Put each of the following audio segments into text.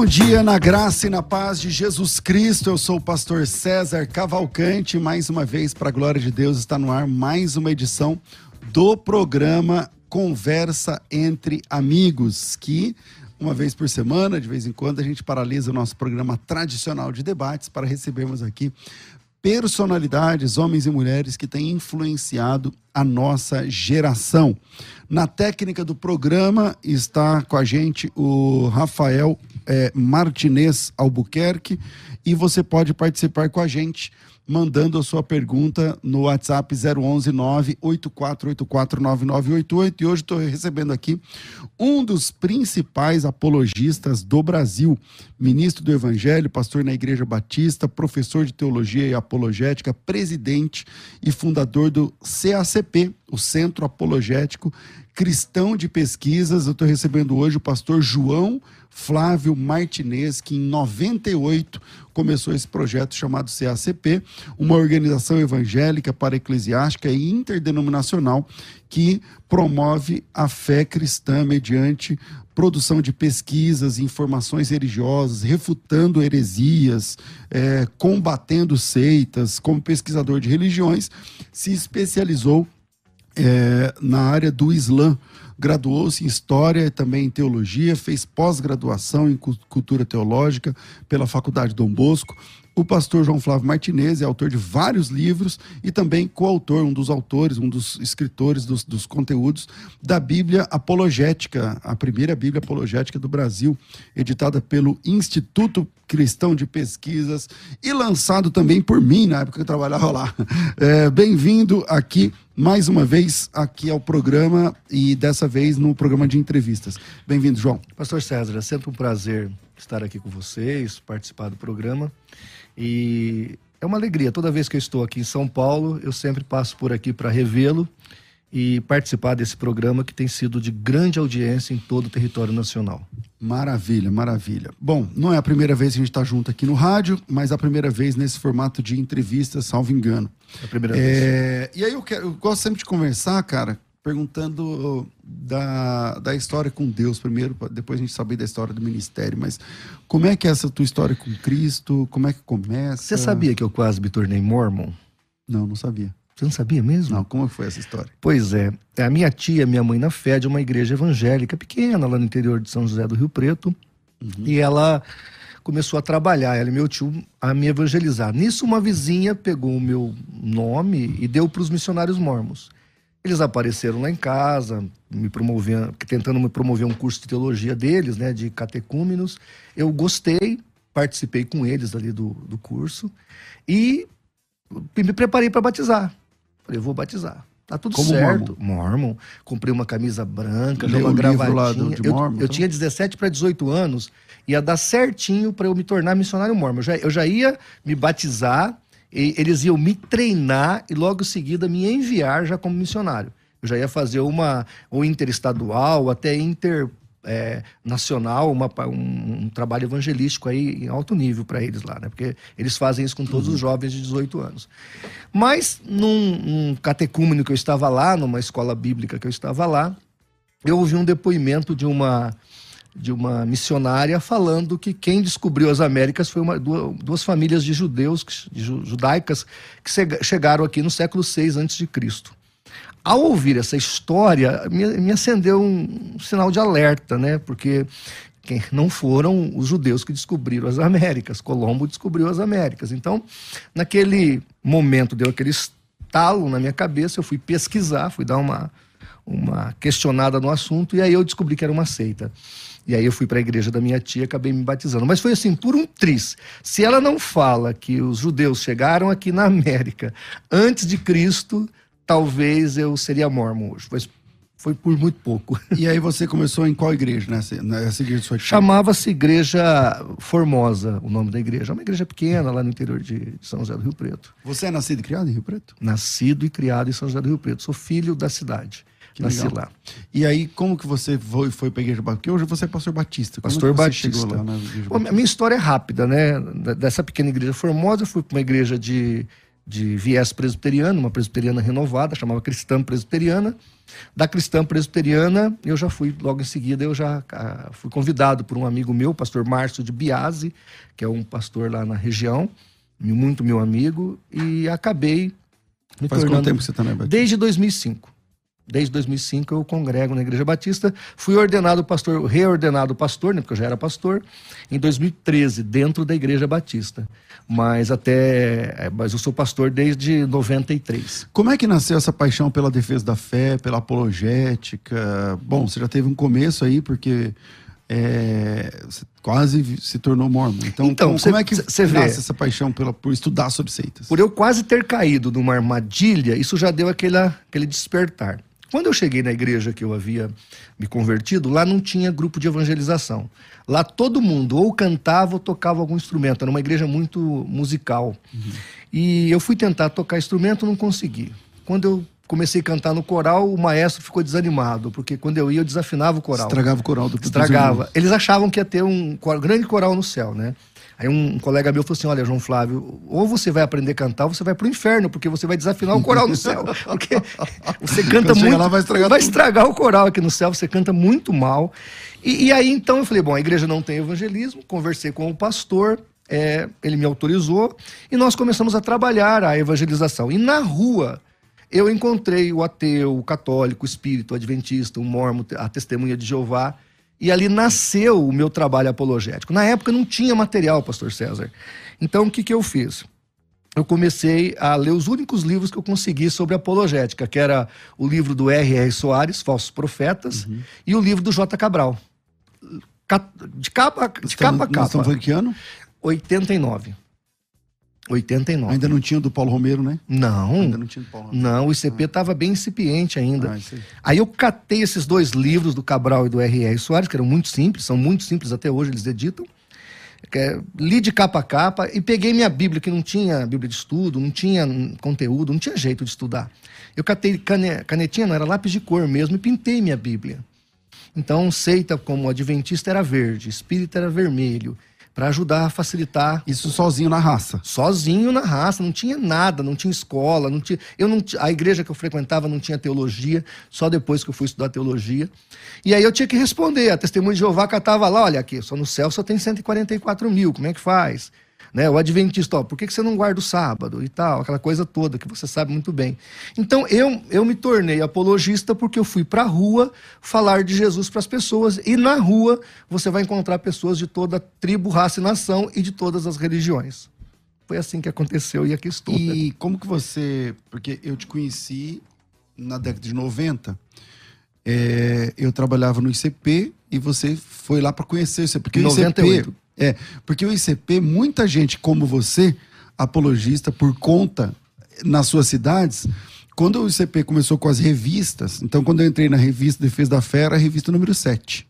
Bom dia na graça e na paz de Jesus Cristo. Eu sou o pastor César Cavalcante. Mais uma vez, para a glória de Deus, está no ar mais uma edição do programa Conversa entre Amigos, que uma vez por semana, de vez em quando, a gente paralisa o nosso programa tradicional de debates para recebermos aqui personalidades, homens e mulheres que têm influenciado a nossa geração. Na técnica do programa está com a gente o Rafael é, Martinez Albuquerque e você pode participar com a gente mandando a sua pergunta no WhatsApp 011 984849988 e hoje estou recebendo aqui um dos principais apologistas do Brasil, ministro do Evangelho, pastor na Igreja Batista, professor de teologia e apologética, presidente e fundador do CACP, o Centro Apologético Cristão de Pesquisas. Eu estou recebendo hoje o pastor João Flávio Martinez, que em 98 começou esse projeto chamado CACP, uma organização evangélica para eclesiástica e interdenominacional que promove a fé cristã mediante produção de pesquisas, informações religiosas, refutando heresias, é, combatendo seitas. Como pesquisador de religiões, se especializou é, na área do Islã graduou-se em História e também em Teologia, fez pós-graduação em Cultura Teológica pela Faculdade Dom Bosco. O pastor João Flávio Martinez é autor de vários livros e também coautor, um dos autores, um dos escritores dos, dos conteúdos da Bíblia Apologética, a primeira Bíblia Apologética do Brasil, editada pelo Instituto Cristão de Pesquisas e lançado também por mim na época que eu trabalhava lá. É, Bem-vindo aqui mais uma vez aqui ao programa e dessa vez no programa de entrevistas. Bem-vindo, João. Pastor César, é sempre um prazer estar aqui com vocês, participar do programa. E é uma alegria. Toda vez que eu estou aqui em São Paulo, eu sempre passo por aqui para revê-lo e participar desse programa que tem sido de grande audiência em todo o território nacional. Maravilha, maravilha. Bom, não é a primeira vez que a gente está junto aqui no rádio, mas a primeira vez nesse formato de entrevista, salvo engano. É a primeira é... vez. E aí eu, quero, eu gosto sempre de conversar, cara, perguntando da, da história com Deus primeiro, depois a gente saber da história do ministério, mas como é que é essa tua história com Cristo? Como é que começa? Você sabia que eu quase me tornei mormon? Não, não sabia. Você não sabia mesmo? Não, como foi essa história? Pois é. é a minha tia, minha mãe na fé de uma igreja evangélica pequena lá no interior de São José do Rio Preto. Uhum. E ela começou a trabalhar, ela e meu tio, a me evangelizar. Nisso, uma vizinha pegou o meu nome e deu para os missionários mormos. Eles apareceram lá em casa, me promovendo, tentando me promover um curso de teologia deles, né, de catecúmenos. Eu gostei, participei com eles ali do, do curso e me preparei para batizar. Falei, vou batizar. Tá tudo Como certo. Mormon. Mormon. Comprei uma camisa branca, Leu uma gravatinha. do- eu, Mormon, eu então? tinha 17 para 18 anos, ia dar certinho para eu me tornar missionário mormon. Eu já, eu já ia me batizar e eles iam me treinar e logo em seguida me enviar já como missionário. Eu já ia fazer uma ou interestadual, até inter é, nacional, uma, um, um, trabalho evangelístico aí em alto nível para eles lá, né? Porque eles fazem isso com todos uhum. os jovens de 18 anos. Mas num, num catecúmeno que eu estava lá, numa escola bíblica que eu estava lá, eu ouvi um depoimento de uma de uma missionária falando que quem descobriu as Américas foi uma, duas, duas famílias de judeus, de judaicas, que chegaram aqui no século VI a.C. Ao ouvir essa história, me, me acendeu um, sinal de alerta, né? Porque não foram os judeus que descobriram as Américas. Colombo descobriu as Américas. Então, naquele momento, deu aquele estalo na minha cabeça, eu fui pesquisar, fui dar uma, uma questionada no assunto, e aí eu descobri que era uma seita. E aí eu fui para a igreja da minha tia, acabei me batizando. Mas foi assim, por um tris. Se ela não fala que os judeus chegaram aqui na América antes de Cristo, talvez eu seria mormon hoje. Mas foi por muito pouco. E aí você começou em qual igreja, nessa, nessa igreja sua Chamava-se Igreja Formosa, o nome da igreja. É uma igreja pequena lá no interior de São José do Rio Preto. Você é nascido e criado em Rio Preto? Nascido e criado em São José do Rio Preto. Sou filho da cidade. Nasci lá. E aí, como que você foi, foi para a igreja batista? Porque hoje você é pastor batista. Como pastor batista. Lá na igreja batista? A minha história é rápida, né? Dessa pequena igreja formosa, eu fui para uma igreja de de viés presbiteriano, uma presbiteriana renovada, chamava Cristã Presbiteriana. Da Cristã Presbiteriana, eu já fui, logo em seguida, eu já ah, fui convidado por um amigo meu, pastor Márcio de Biase, que é um pastor lá na região, muito meu amigo, e acabei me Faz tornando... quanto tempo você está na Batista? Desde 2005. Desde 2005 eu congrego na Igreja Batista. Fui ordenado pastor, reordenado pastor, né, porque eu já era pastor, em 2013, dentro da Igreja Batista. Mas até. É, mas eu sou pastor desde 93. Como é que nasceu essa paixão pela defesa da fé, pela apologética? Bom, você já teve um começo aí, porque é, quase se tornou mormon. Então, então como, cê, como é que você vê essa paixão pela, por estudar sobre seitas? Por eu quase ter caído numa armadilha, isso já deu aquele, aquele despertar. Quando eu cheguei na igreja que eu havia me convertido, lá não tinha grupo de evangelização. Lá todo mundo ou cantava ou tocava algum instrumento. Era uma igreja muito musical. Uhum. E eu fui tentar tocar instrumento, não consegui. Quando eu comecei a cantar no coral, o maestro ficou desanimado, porque quando eu ia, eu desafinava o coral. Estragava o coral do Estragava. Eles achavam que ia ter um grande coral no céu, né? Aí um colega meu falou assim: Olha, João Flávio, ou você vai aprender a cantar, ou você vai pro inferno, porque você vai desafinar o coral no céu. Porque você canta muito. Lá vai estragar, vai estragar o coral aqui no céu, você canta muito mal. E, e, aí então eu falei: Bom, a igreja não tem evangelismo, conversei com o pastor. É, ele me autorizou e nós começamos a trabalhar a evangelização. E na rua, eu encontrei o ateu, o católico, o espírito, o adventista, o mormon, a testemunha de Jeová, e ali nasceu o meu trabalho apologético. Na época não tinha material, pastor César. Então o que, que eu fiz? Eu comecei a ler os únicos livros que eu consegui sobre apologética, que era o livro do R.R. Soares, Falsos Profetas, uhum. e o livro do J. Cabral. De capa, de capa a capa. Estamos falando que ano? 89. 89. Ainda não tinha do Paulo Romero, né? Não. Ainda não tinha do Paulo Romero. Não, o ICP estava ah. bem incipiente ainda. Ah, aí eu catei esses dois livros do Cabral e do R.R. Soares, que eram muito simples, são muito simples até hoje, eles editam. É, li de capa a capa e peguei minha Bíblia, que não tinha Bíblia de estudo, não tinha conteúdo, não tinha jeito de estudar. Eu catei canetinha, não era lápis de cor mesmo, e pintei minha Bíblia. Então, seita como adventista era verde, espírita era vermelho, para ajudar a facilitar. Isso sozinho na raça? Sozinho na raça, não tinha nada, não tinha escola, não tinha. Eu não, a igreja que eu frequentava não tinha teologia, só depois que eu fui estudar teologia. E aí eu tinha que responder. A testemunha de Jeová catava lá, olha aqui, só no céu só tem 144 mil, como é que faz? Né? O adventista, ó, por que, que você não guarda o sábado e tal, aquela coisa toda que você sabe muito bem. Então eu, eu me tornei apologista porque eu fui para a rua falar de Jesus para as pessoas e na rua você vai encontrar pessoas de toda tribo, raça e nação e de todas as religiões. Foi assim que aconteceu e aqui estou. E como que você, porque eu te conheci na década de 90, é, eu trabalhava no ICP e você foi lá para conhecer isso, porque 98. o ICP é, porque o ICP, muita gente como você, apologista por conta nas suas cidades, quando o ICP começou com as revistas, então quando eu entrei na revista Defesa da Fé, era a revista número 7.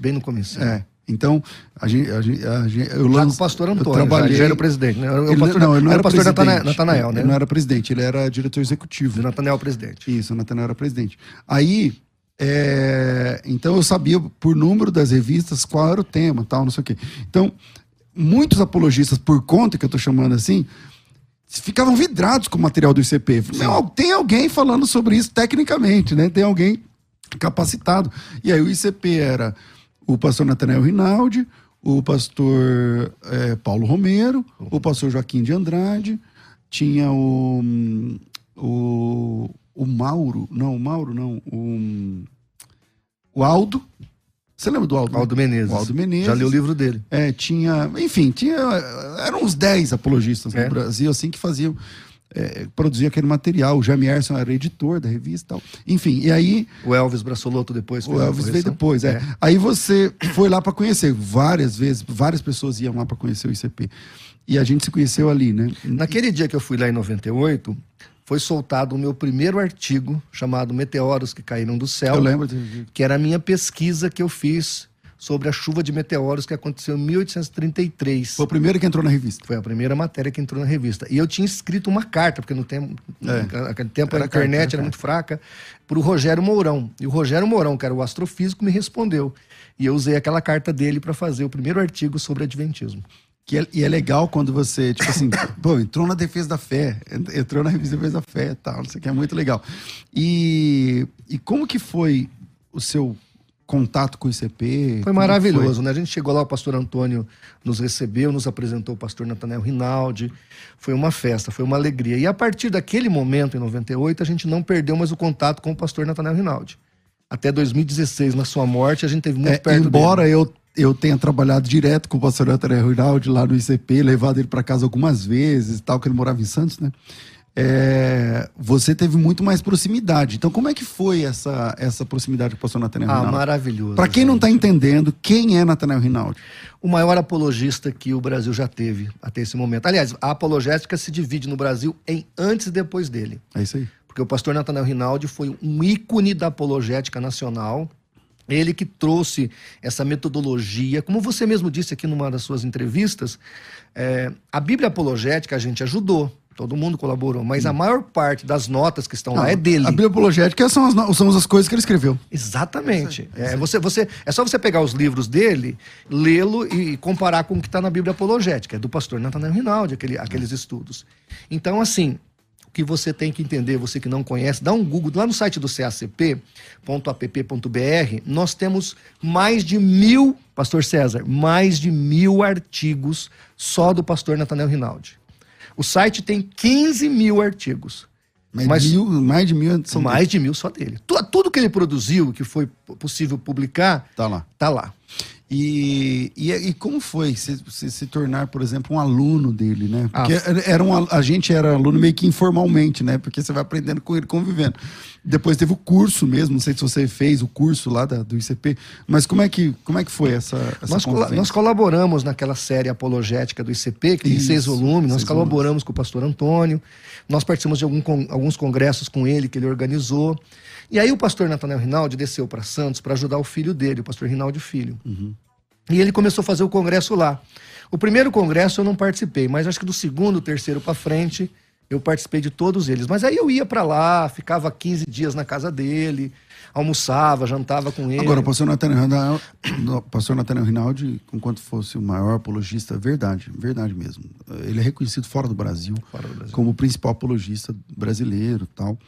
Bem no começo. É. Então, a gente, a gente, a gente, eu lanço, o pastor Antônio, eu trabalhei, já, era o presidente, né? O ele, pastor, não, ele não era, era o pastor presidente, Natanael, né? Ele não era presidente, ele era diretor executivo. O Natanael presidente. Isso, o Natanael era presidente. Aí, é, então eu sabia por número das revistas qual era o tema, tal, não sei o quê. Então, muitos apologistas, por conta que eu estou chamando assim, ficavam vidrados com o material do ICP. Não, tem alguém falando sobre isso tecnicamente, né? Tem alguém capacitado. E aí o ICP era o pastor Natanael Rinaldi, o pastor é, Paulo Romero, o pastor Joaquim de Andrade, tinha o, o, o Mauro, não, o Mauro não, o, o Aldo, você lembra do Aldo? Aldo Menezes. O Aldo Menezes. Já li o livro dele. É, tinha. Enfim, tinha. Eram uns 10 apologistas é. no Brasil, assim, que faziam. É, produzia aquele material. O Jamie Erson era editor da revista e tal. Enfim, e aí. O Elvis Braçoloto depois O Elvis veio depois, é. é. Aí você foi lá para conhecer. Várias vezes, várias pessoas iam lá para conhecer o ICP. E a gente se conheceu ali, né? Naquele dia que eu fui lá em 98, foi soltado o meu primeiro artigo chamado Meteoros que Caíram do Céu. Eu lembro. Que era a minha pesquisa que eu fiz sobre a chuva de meteoros que aconteceu em 1833. Foi o primeiro que entrou na revista. Foi a primeira matéria que entrou na revista. E eu tinha escrito uma carta, porque no tempo, é. naquele tempo era a internet carta, era, muito fraca, para o Rogério Mourão. E o Rogério Mourão, que era o astrofísico, me respondeu. E eu usei aquela carta dele para fazer o primeiro artigo sobre Adventismo. Que é, e é legal quando você, tipo assim, pô, entrou na defesa da fé, entrou na revista Defesa da Fé tal, não sei o que, é muito legal. E, e como que foi o seu contato com o ICP? Foi maravilhoso, foi? né? A gente chegou lá, o pastor Antônio nos recebeu, nos apresentou o pastor Nathanael Rinaldi. Foi uma festa, foi uma alegria. E a partir daquele momento, em 98, a gente não perdeu mais o contato com o pastor Nathanael Rinaldi. Até 2016, na sua morte, a gente teve muito é, perto embora dele. eu eu tenha trabalhado direto com o pastor Antônio Rinaldi lá no ICP, levado ele para casa algumas vezes tal, que ele morava em Santos, né? É, você teve muito mais proximidade. Então, como é que foi essa, essa proximidade com o pastor Nathanael ah, Rinaldi? Ah, maravilhoso. Para quem não está entendendo, quem é Nathanael Rinaldi? O maior apologista que o Brasil já teve até esse momento. Aliás, a apologética se divide no Brasil em antes e depois dele. É isso aí. Porque o pastor Nathanael Rinaldi foi um ícone da apologética nacional ele que trouxe essa metodologia, como você mesmo disse aqui numa das suas entrevistas, é, a Bíblia apologética a gente ajudou, todo mundo colaborou, mas a maior parte das notas que estão Não, lá é dele. A Bíblia apologética são as, são as coisas que ele escreveu. Exatamente. É, você, você, é só você pegar os livros dele, lê-lo e comparar com o que está na Bíblia apologética, é do pastor Nathanael Rinaldi, aquele, aqueles estudos. Então, assim, que você tem que entender, você que não conhece, dá um Google lá no site do cacp.app.br. Nós temos mais de mil, Pastor César, mais de mil artigos só do pastor Natanel Rinaldi. O site tem 15 mil artigos. Mais, mas, mil, mais de mil são Mais dele. de mil só dele. Tudo que ele produziu, que foi possível publicar, tá lá. Tá lá. E, e, e, como foi se, se, se, tornar, por exemplo, um aluno dele, né? Porque ah. era um, a gente era aluno meio que informalmente, né? Porque você vai aprendendo com ele, convivendo. Depois teve o curso mesmo, não sei se você fez o curso lá da, do ICP, mas como é que, como é que foi essa, essa nós, nós colaboramos naquela série apologética do ICP, que tem Isso, seis volumes, nós colaboramos volumes. com o pastor Antônio, nós participamos de algum, alguns congressos com ele que ele organizou. E aí o pastor Nathanael Rinaldi desceu para Santos para ajudar o filho dele, o pastor Rinaldi Filho. Uhum. E ele começou a fazer o congresso lá. O primeiro congresso eu não participei, mas acho que do segundo, terceiro para frente, eu participei de todos eles. Mas aí eu ia para lá, ficava 15 dias na casa dele, almoçava, jantava com ele. Agora, o pastor Nathanael Rinaldi, pastor Nathanael Rinaldi, enquanto fosse o maior apologista, verdade, verdade mesmo. Ele é reconhecido fora do Brasil, fora do Brasil. como o principal apologista brasileiro tal.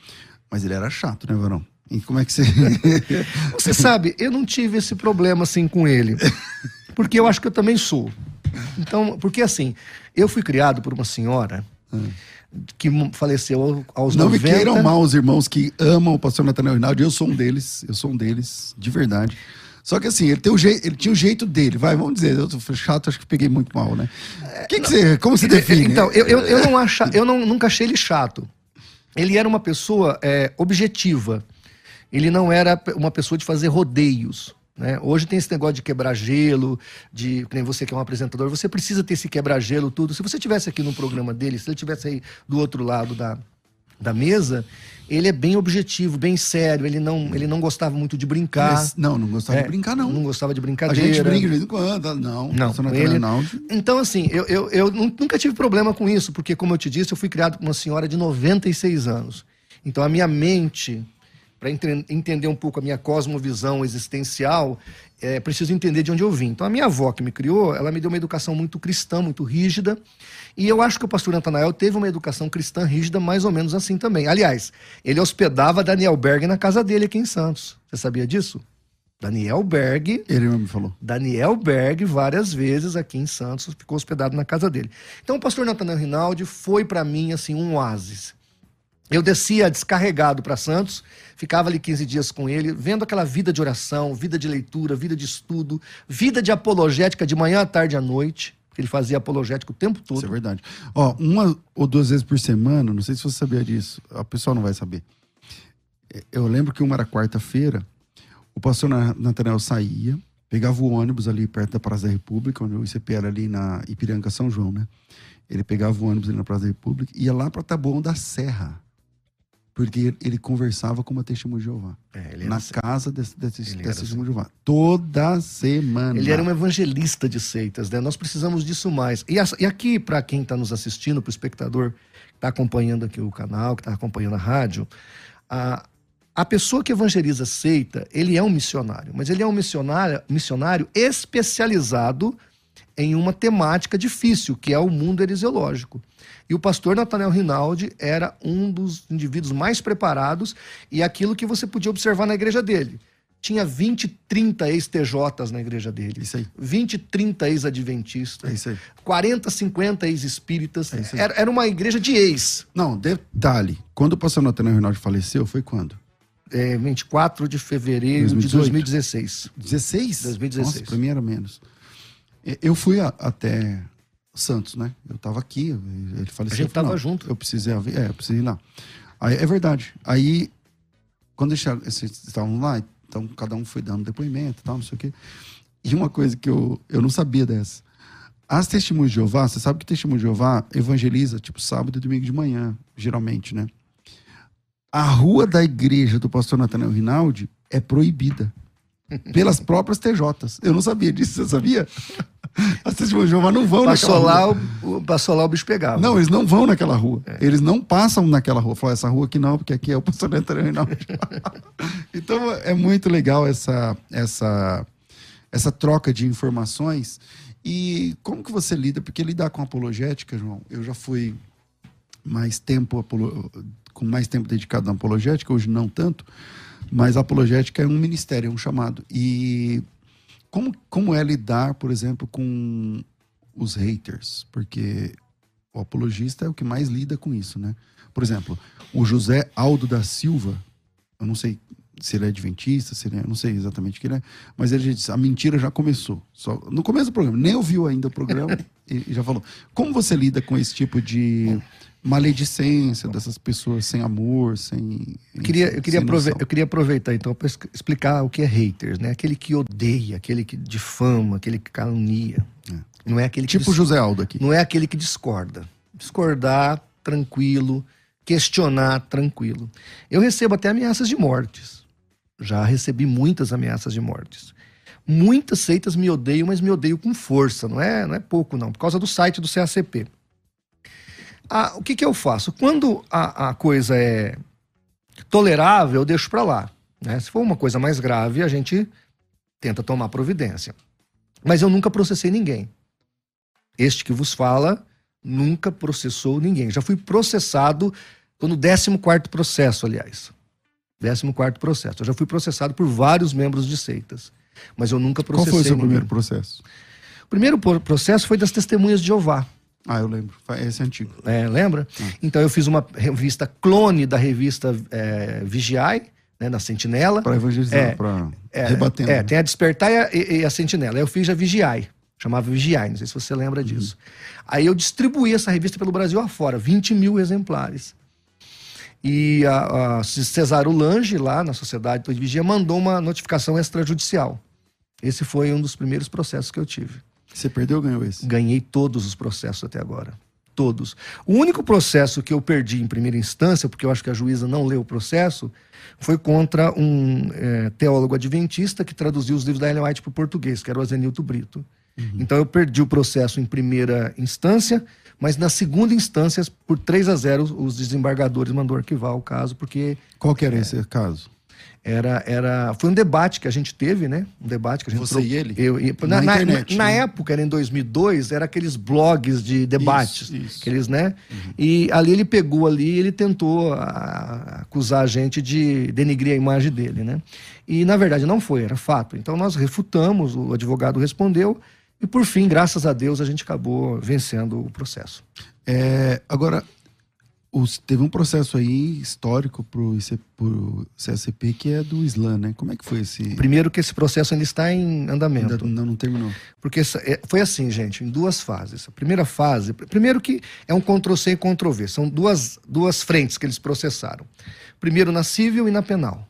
Mas ele era chato, né, Varão? E como é que você. você sabe, eu não tive esse problema assim com ele. Porque eu acho que eu também sou. Então, porque assim, eu fui criado por uma senhora. que faleceu aos não 90. Não me queiram mal os irmãos que amam o pastor Nathanael Rinaldi, eu sou um deles, eu sou um deles, de verdade. Só que assim, ele, tem o jeito, ele tinha o jeito dele, vai, vamos dizer, eu sou chato, acho que peguei muito mal, né? Que que você, como você define? Então, eu, eu, eu, não acha, eu não, nunca achei ele chato. Ele era uma pessoa é, objetiva ele não era uma pessoa de fazer rodeios. Né? Hoje tem esse negócio de quebrar gelo, de nem você que é um apresentador, você precisa ter esse quebra-gelo, tudo. Se você tivesse aqui no programa dele, se ele tivesse aí do outro lado da, da mesa, ele é bem objetivo, bem sério, ele não, ele não gostava muito de brincar. Mas, não, não gostava é, de brincar, não. Não gostava de brincadeira. A gente brinca de vez em quando, não. Não, ele... Então, assim, eu, eu, eu nunca tive problema com isso, porque, como eu te disse, eu fui criado por uma senhora de 96 anos. Então, a minha mente, para entender um pouco a minha cosmovisão existencial, é preciso entender de onde eu vim. Então, a minha avó que me criou, ela me deu uma educação muito cristã, muito rígida, e eu acho que o pastor Natanael teve uma educação cristã rígida mais ou menos assim também. Aliás, ele hospedava Daniel Berg na casa dele aqui em Santos. Você sabia disso? Daniel Berg. Ele me falou. Daniel Berg, várias vezes aqui em Santos, ficou hospedado na casa dele. Então, o pastor Natanael Rinaldi foi para mim, assim, um oásis. Eu descia descarregado para Santos, ficava ali 15 dias com ele, vendo aquela vida de oração, vida de leitura, vida de estudo, vida de apologética de manhã à tarde à noite. Ele fazia apologético o tempo todo. Isso é verdade. Ó, uma ou duas vezes por semana, não sei se você sabia disso, a pessoa não vai saber. Eu lembro que uma era quarta-feira, o pastor Nathanael saía, pegava o ônibus ali perto da Praça da República, onde o ICP era ali na Ipiranga São João, né? Ele pegava o ônibus ali na Praça da República e ia lá para Taboão da Serra porque ele conversava com uma testemunha de Jeová. É, na assim. casa desse, desse, desse testemunho de Jeová. Toda semana. Ele era um evangelista de seitas, né? Nós precisamos disso mais. E, e aqui, para quem está nos assistindo, para o espectador que está acompanhando aqui o canal, que está acompanhando a rádio, a, a pessoa que evangeliza seita, ele é um missionário, mas ele é um missionário, missionário especializado em uma temática difícil, que é o mundo heresiológico. E o pastor Nathaniel Rinaldi era um dos indivíduos mais preparados e aquilo que você podia observar na igreja dele. Tinha 20, 30 ex-TJs na igreja dele. Isso aí. 20, 30 ex-adventistas. É isso aí. 40, 50 ex-espíritas. É isso aí. Era, era uma igreja de ex. Não, detalhe. Quando o pastor Nathaniel Rinaldi faleceu, foi quando? É, 24 de fevereiro 2018. de 2016. 16? 2016. Nossa, pra mim era menos. Eu fui a, até Santos, né? Eu tava aqui, ele faleceu. A gente tava junto. Eu precisei, é, eu precisei ir lá. Aí, é verdade. Aí, quando eles estavam lá, então cada um foi dando depoimento e tal, não sei o quê. E uma coisa que eu, eu não sabia dessa. As testemunhas de Jeová, você sabe que testemunho de Jeová evangeliza, tipo, sábado e domingo de manhã, geralmente, né? A rua da igreja do pastor Nathanael Rinaldi é proibida. Pelas próprias TJs. Eu não sabia disso, você sabia? As testemunhas de Jeová não vão passou naquela lá, rua. O, passou lá, o bicho pegava. Não, eles não vão naquela rua. É. Eles não passam naquela rua. Falam, essa rua aqui não, porque aqui é o pastor Rinaldi. então é muito legal essa, essa, essa troca de informações. E como que você lida? Porque lidar com apologética, João, eu já fui mais tempo com mais tempo dedicado na apologética, hoje não tanto, mas a apologética é um ministério, é um chamado. E como, como é lidar, por exemplo, com os haters? Porque o apologista é o que mais lida com isso, né? Por exemplo, o José Aldo da Silva, eu não sei se ele é adventista, se ele é, eu não sei exatamente o que ele é, mas ele disse, a mentira já começou. Só, no começo do programa, nem ouviu ainda o programa e, e já falou. Como você lida com esse tipo de maledicência dessas pessoas sem amor, sem. Eu queria, eu queria, aprove eu queria aproveitar então para explicar o que é haters, né? Aquele que odeia, aquele que difama, aquele que calunia. É. Não é aquele tipo José Aldo aqui. Não é aquele que discorda. Discordar, tranquilo. Questionar, tranquilo. Eu recebo até ameaças de mortes. Já recebi muitas ameaças de mortes. Muitas seitas me odeiam, mas me odeiam com força. Não é, não é pouco, não. Por causa do site do CACP. Ah, o que, que eu faço? Quando a, a coisa é tolerável, eu deixo para lá. Né? Se for uma coisa mais grave, a gente tenta tomar providência. Mas eu nunca processei ninguém. Este que vos fala nunca processou ninguém. Já fui processado, estou no 14 processo, aliás. 14 processo. Eu já fui processado por vários membros de seitas. Mas eu nunca processei. Qual foi o seu ninguém. primeiro processo? O primeiro processo foi das testemunhas de Jeová. Ah, eu lembro. Esse é antigo. É, lembra? Ah. Então eu fiz uma revista clone da revista é, Vigiai, né, na Sentinela. Para evangelizar, é, para é, rebatendo. É, tem a Despertar e a, e a Sentinela. Eu fiz a Vigiai, chamava Vigiai, não sei se você lembra uhum. disso. Aí eu distribuí essa revista pelo Brasil afora, 20 mil exemplares. E a, a Cesaro Lange, lá na Sociedade de Vigia, mandou uma notificação extrajudicial. Esse foi um dos primeiros processos que eu tive. Você perdeu ou ganhou esse? Ganhei todos os processos até agora. todos. O único processo que eu perdi em primeira instância, porque eu acho que a juíza não leu o processo, foi contra um é, teólogo adventista que traduziu os livros da Ellen White para o português, que era o Azenilto Brito. Uhum. Então eu perdi o processo em primeira instância, mas na segunda instância, por 3 a 0, os desembargadores mandou arquivar o caso, porque. Qual que era é, esse caso? Era, era, foi um debate que a gente teve, né? Um debate que a gente Você e ele? Eu, na, na, internet, na, né? na, época, era em 2002, era aqueles blogs de debates, isso, isso. aqueles, né? Uhum. E ali ele pegou ali, ele tentou a, acusar a gente de denigrir a imagem dele, né? E na verdade não foi, era fato. Então nós refutamos, o advogado respondeu e por fim, graças a Deus, a gente acabou vencendo o processo. É, agora, os, teve um processo aí histórico para o CSP que é do Islã, né? Como é que foi esse? Primeiro que esse processo ainda está em andamento. Ainda não, não terminou. Porque é, foi assim, gente, em duas fases. A primeira fase, primeiro que é um Ctrl-C e Ctrl-V, são duas, duas frentes que eles processaram. Primeiro na civil e na penal.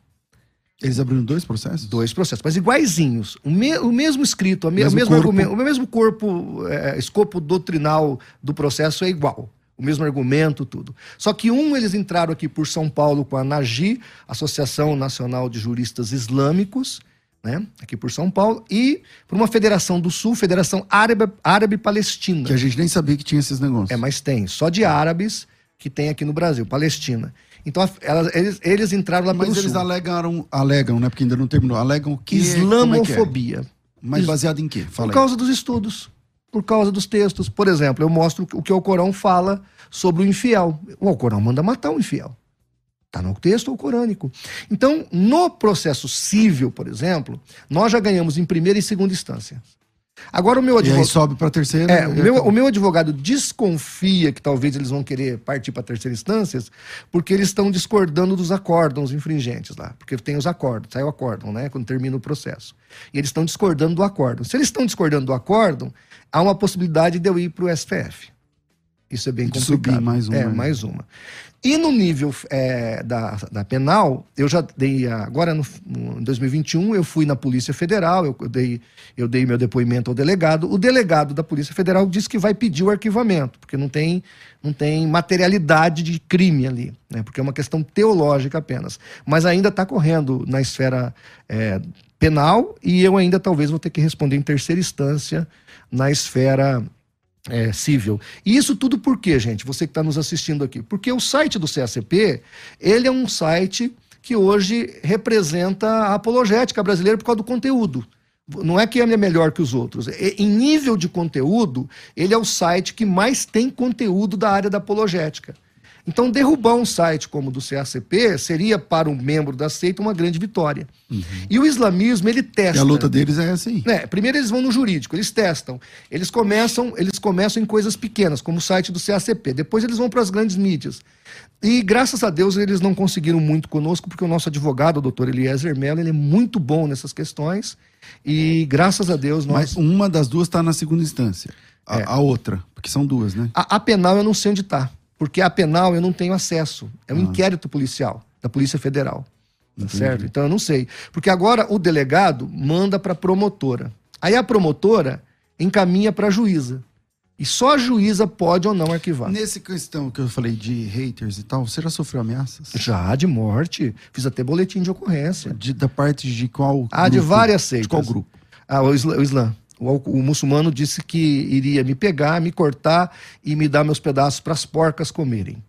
Eles abriram dois processos? Dois processos, mas iguaizinhos. O, me, o mesmo escrito, o mesmo, mesmo argumento, o mesmo corpo, é, escopo doutrinal do processo é igual o mesmo argumento, tudo. Só que um eles entraram aqui por São Paulo com a NAGI, Associação Nacional de Juristas Islâmicos, né, aqui por São Paulo, e por uma federação do Sul, Federação Árabe, Árabe Palestina. Que a gente nem sabia que tinha esses negócios. É, mas tem, só de árabes que tem aqui no Brasil, Palestina. Então elas, eles, eles entraram lá mas pelo eles sul. alegaram, alegam, né, porque ainda não terminou, alegam que Islamofobia. É que é? Mas baseado em quê? Fala por causa dos estudos por causa dos textos. Por exemplo, eu mostro o que o Corão fala sobre o infiel. O Corão manda matar o infiel. Está no texto ou corânico. Então, no processo civil, por exemplo, nós já ganhamos em primeira e segunda instância. Agora o meu advogado. E aí sobe para a terceira. É, o meu, o meu advogado desconfia que talvez eles vão querer partir para a terceira instância, porque eles estão discordando dos acórdons infringentes lá. Porque tem os acordos, sai o acórdão, né? Quando termina o processo. E eles estão discordando do acórdão. Se eles estão discordando do acórdão, há uma possibilidade de eu ir para o STF. Isso é bem complicado. Subir mais uma. É, mais uma. E no nível é, da, da penal, eu já dei, agora no, no, em 2021, eu fui na Polícia Federal, eu, eu, dei, eu dei meu depoimento ao delegado. O delegado da Polícia Federal disse que vai pedir o arquivamento, porque não tem, não tem materialidade de crime ali, né? porque é uma questão teológica apenas. Mas ainda está correndo na esfera é, penal e eu ainda talvez vou ter que responder em terceira instância na esfera é, civil. E isso tudo por quê, gente? Você que está nos assistindo aqui. Porque o site do CACP, ele é um site que hoje representa a apologética brasileira por causa do conteúdo. Não é que ele é melhor que os outros. Em nível de conteúdo, ele é o site que mais tem conteúdo da área da apologética. Então, derrubar um site como o do CACP seria, para um membro da seita, uma grande vitória. Uhum. E o islamismo, ele testa. E a luta deles é assim. Né? Primeiro eles vão no jurídico, eles testam. Eles começam, eles começam em coisas pequenas, como o site do CACP. Depois eles vão para as grandes mídias. E graças a Deus eles não conseguiram muito conosco, porque o nosso advogado, o doutor Eliezer Mello, ele é muito bom nessas questões. E graças a Deus nós. Mas uma das duas está na segunda instância. A, é. a, outra, porque são duas, né? A, a penal eu não sei onde está. Porque a penal eu não tenho acesso. É um ah. inquérito policial, da Polícia Federal. Tá certo? Então eu não sei. Porque agora o delegado manda para a promotora. Aí a promotora encaminha para a juíza. E só a juíza pode ou não arquivar. Nesse questão que eu falei de haters e tal, você já sofreu ameaças? Já, de morte. Fiz até boletim de ocorrência. De, da parte de qual Ah, grupo? de várias seitas. De qual grupo? Ah, o Islã. O Islã. O, o, muçulmano disse que iria me pegar, me cortar e me dar meus pedaços para as porcas comerem.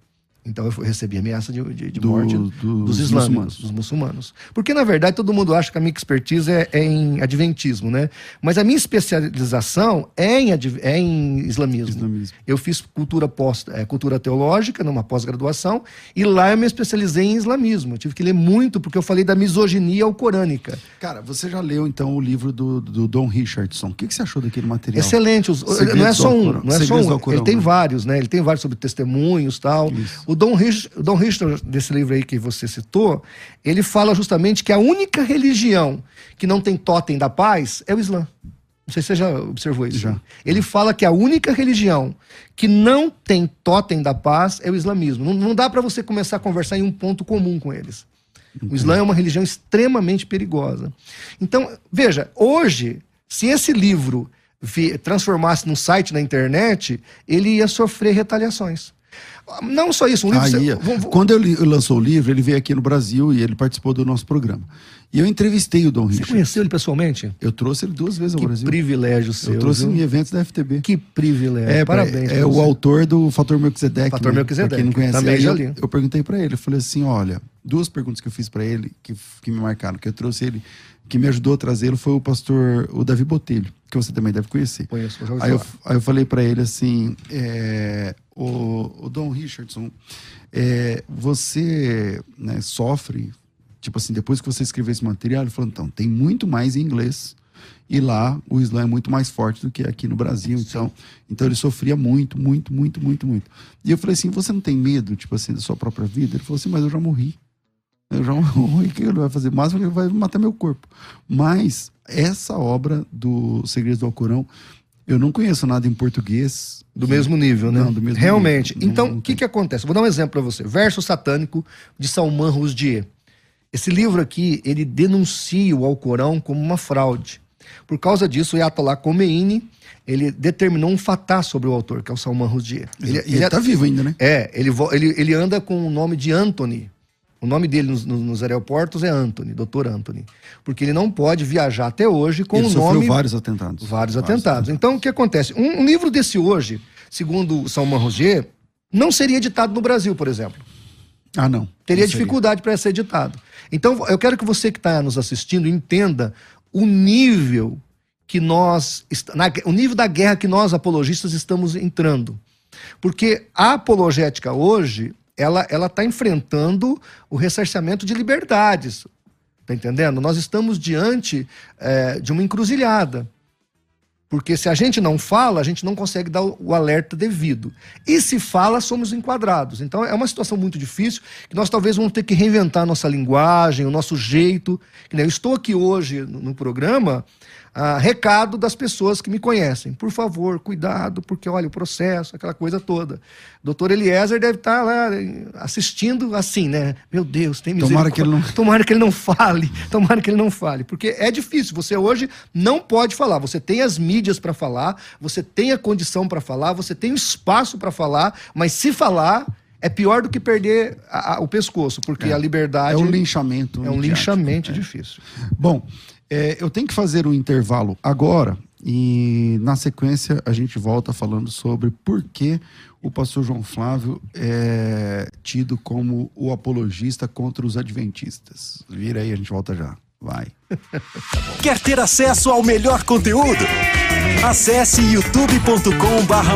Então eu recebi ameaça de, de, de do, morte do, dos islâmicos, dos muçulmanos. Porque, na verdade, todo mundo acha que a minha expertise é, é em adventismo, né? Mas a minha especialização é em, é em islamismo. islamismo. Eu fiz cultura, pós, é, cultura teológica, numa pós-graduação, e lá eu me especializei em islamismo. Eu tive que ler muito, porque eu falei da misoginia alcorânica. Cara, você já leu, então, o livro do, do Don Richardson. O que, que você achou daquele material? Excelente. Os, não é só um. Não é só um. Ele tem vários, né? Ele tem vários sobre testemunhos e tal. Isso. O Dom o Dom Richard, desse livro aí que você citou, ele fala justamente que a única religião que não tem totem da paz é o Islã. Não sei se você já observou isso. Já. Ele fala que a única religião que não tem totem da paz é o islamismo. Não, não dá para você começar a conversar em um ponto comum com eles. Entendi. O Islã é uma religião extremamente perigosa. Então, veja, hoje, se esse livro transformasse num site na internet, ele ia sofrer retaliações. Não só isso, um livro. Aí, você... Quando ele lançou o livro, ele veio aqui no Brasil e ele participou do nosso programa. E eu entrevistei o Dom Richard. Você conheceu ele pessoalmente? Eu trouxe ele duas vezes ao que Brasil. Que privilégio seu. Eu trouxe viu? em eventos da FTB. Que privilégio. É, Parabéns. É, é o autor do Fator Melquisedeque. Fator né? Melquisedeque. Quem não conhece, Também já li. Eu, eu perguntei para ele, eu falei assim, olha, duas perguntas que eu fiz para ele que, que me marcaram, que eu trouxe ele, que me ajudou a trazê-lo foi o pastor, o Davi Botelho, que você também deve conhecer. Conheço, já aí, eu, aí eu falei para ele assim, é, o, o Dom Richardson, é, você né, sofre Tipo assim, depois que você escreveu esse material, ele falou, então, tem muito mais em inglês. E lá o Islã é muito mais forte do que aqui no Brasil. Então, então ele sofria muito, muito, muito, muito, muito. E eu falei assim: você não tem medo, tipo assim, da sua própria vida? Ele falou assim: mas eu já morri. Eu já morri, o que ele vai fazer? Mas ele vai matar meu corpo. Mas essa obra do Segredos do Alcorão, eu não conheço nada em português. Do mesmo nível, né? Não, do mesmo Realmente. Nível. Então, o que, que acontece? Vou dar um exemplo para você. Verso satânico de Salman Rushdie. Esse livro aqui, ele denuncia o Alcorão como uma fraude. Por causa disso, o Ayatollah Khomeini, ele determinou um fatá sobre o autor, que é o Salman Rushdie. Ele, ele, ele tá vivo ainda, né? É, ele, ele, ele anda com o nome de Anthony. O nome dele nos, nos, aeroportos é Anthony, Dr. Anthony. Porque ele não pode viajar até hoje com ele o nome... vários atentados. Vários, vários atentados. atentados. Então, o que acontece? Um, um livro desse hoje, segundo Salman Rushdie, não seria editado no Brasil, por exemplo. Ah, não. Teria não dificuldade para ser editado. Então, eu quero que você que está nos assistindo entenda o nível que nós, na, o nível da guerra que nós apologistas estamos entrando. Porque a apologética hoje, ela ela está enfrentando o ressarcimento de liberdades. Está entendendo? Nós estamos diante é, de uma encruzilhada. Porque se a gente não fala, a gente não consegue dar o alerta devido. E se fala, somos enquadrados. Então é uma situação muito difícil que nós talvez vamos ter que reinventar a nossa linguagem, o nosso jeito. Eu estou aqui hoje no programa ah, recado das pessoas que me conhecem. Por favor, cuidado, porque olha o processo, aquela coisa toda. Doutor Eliezer deve estar lá assistindo assim, né? Meu Deus, tem misericórdia. Tomara que ele não... Tomara que ele não fale, tomara que ele não fale. Porque é difícil, você hoje não pode falar. Você tem as mídias para falar, você tem a condição para falar, você tem o espaço para falar, mas se falar é pior do que perder a, a, o pescoço, porque é. a liberdade. É um linchamento. É um linchamento é. difícil. Bom, é, eu tenho que fazer um intervalo agora e na sequência a gente volta falando sobre por que o pastor João Flávio é tido como o apologista contra os adventistas. Vira aí, a gente volta já. Vai. Quer ter acesso ao melhor conteúdo? Acesse youtube.com barra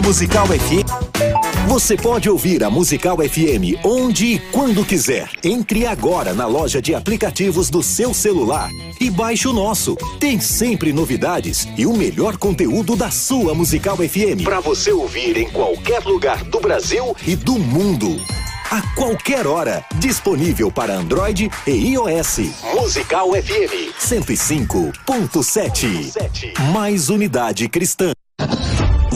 você pode ouvir a Musical FM onde e quando quiser. Entre agora na loja de aplicativos do seu celular e baixe o nosso. Tem sempre novidades e o melhor conteúdo da sua Musical FM para você ouvir em qualquer lugar do Brasil e do mundo. A qualquer hora, disponível para Android e iOS. Musical FM 105.7. Mais unidade cristã.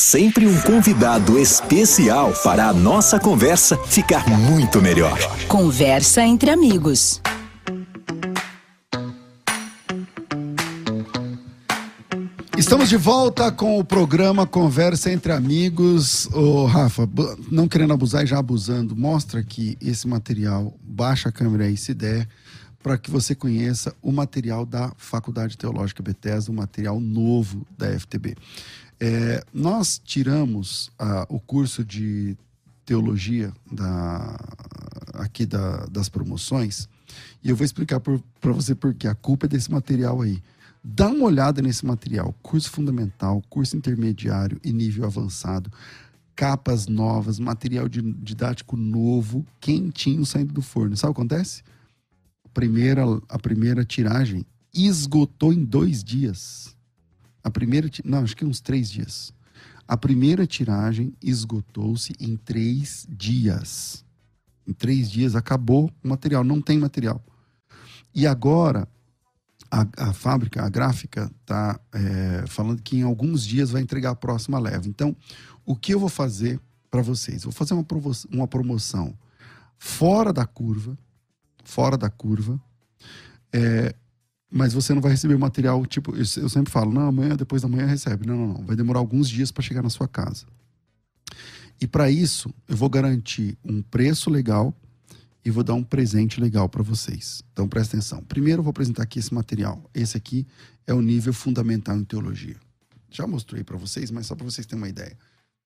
Sempre um convidado especial para a nossa conversa ficar muito melhor. Conversa entre amigos. Estamos de volta com o programa Conversa entre Amigos. Ô, Rafa, não querendo abusar e já abusando, mostra aqui esse material, baixa a câmera aí se der, para que você conheça o material da Faculdade Teológica Bethesda, o material novo da FTB. É, nós tiramos ah, o curso de teologia da, aqui da, das promoções e eu vou explicar para você por quê. A culpa é desse material aí. Dá uma olhada nesse material: curso fundamental, curso intermediário e nível avançado, capas novas, material didático novo, quentinho saindo do forno. Sabe o que acontece? A primeira, a primeira tiragem esgotou em dois dias. A primeira, não, acho que uns três dias. A primeira tiragem esgotou-se em três dias. Em três dias acabou o material, não tem material. E agora a, a fábrica, a gráfica, está é, falando que em alguns dias vai entregar a próxima leva. Então, o que eu vou fazer para vocês? Vou fazer uma, uma promoção fora da curva, fora da curva, é, mas você não vai receber o material, tipo, eu, sempre falo, não, amanhã, depois da manhã recebe. Não, não, não. Vai demorar alguns dias para chegar na sua casa. E para isso, eu vou garantir um preço legal e vou dar um presente legal para vocês. Então presta atenção. Primeiro eu vou apresentar aqui esse material. Esse aqui é o nível fundamental em teologia. Já mostrei para vocês, mas só para vocês terem uma ideia,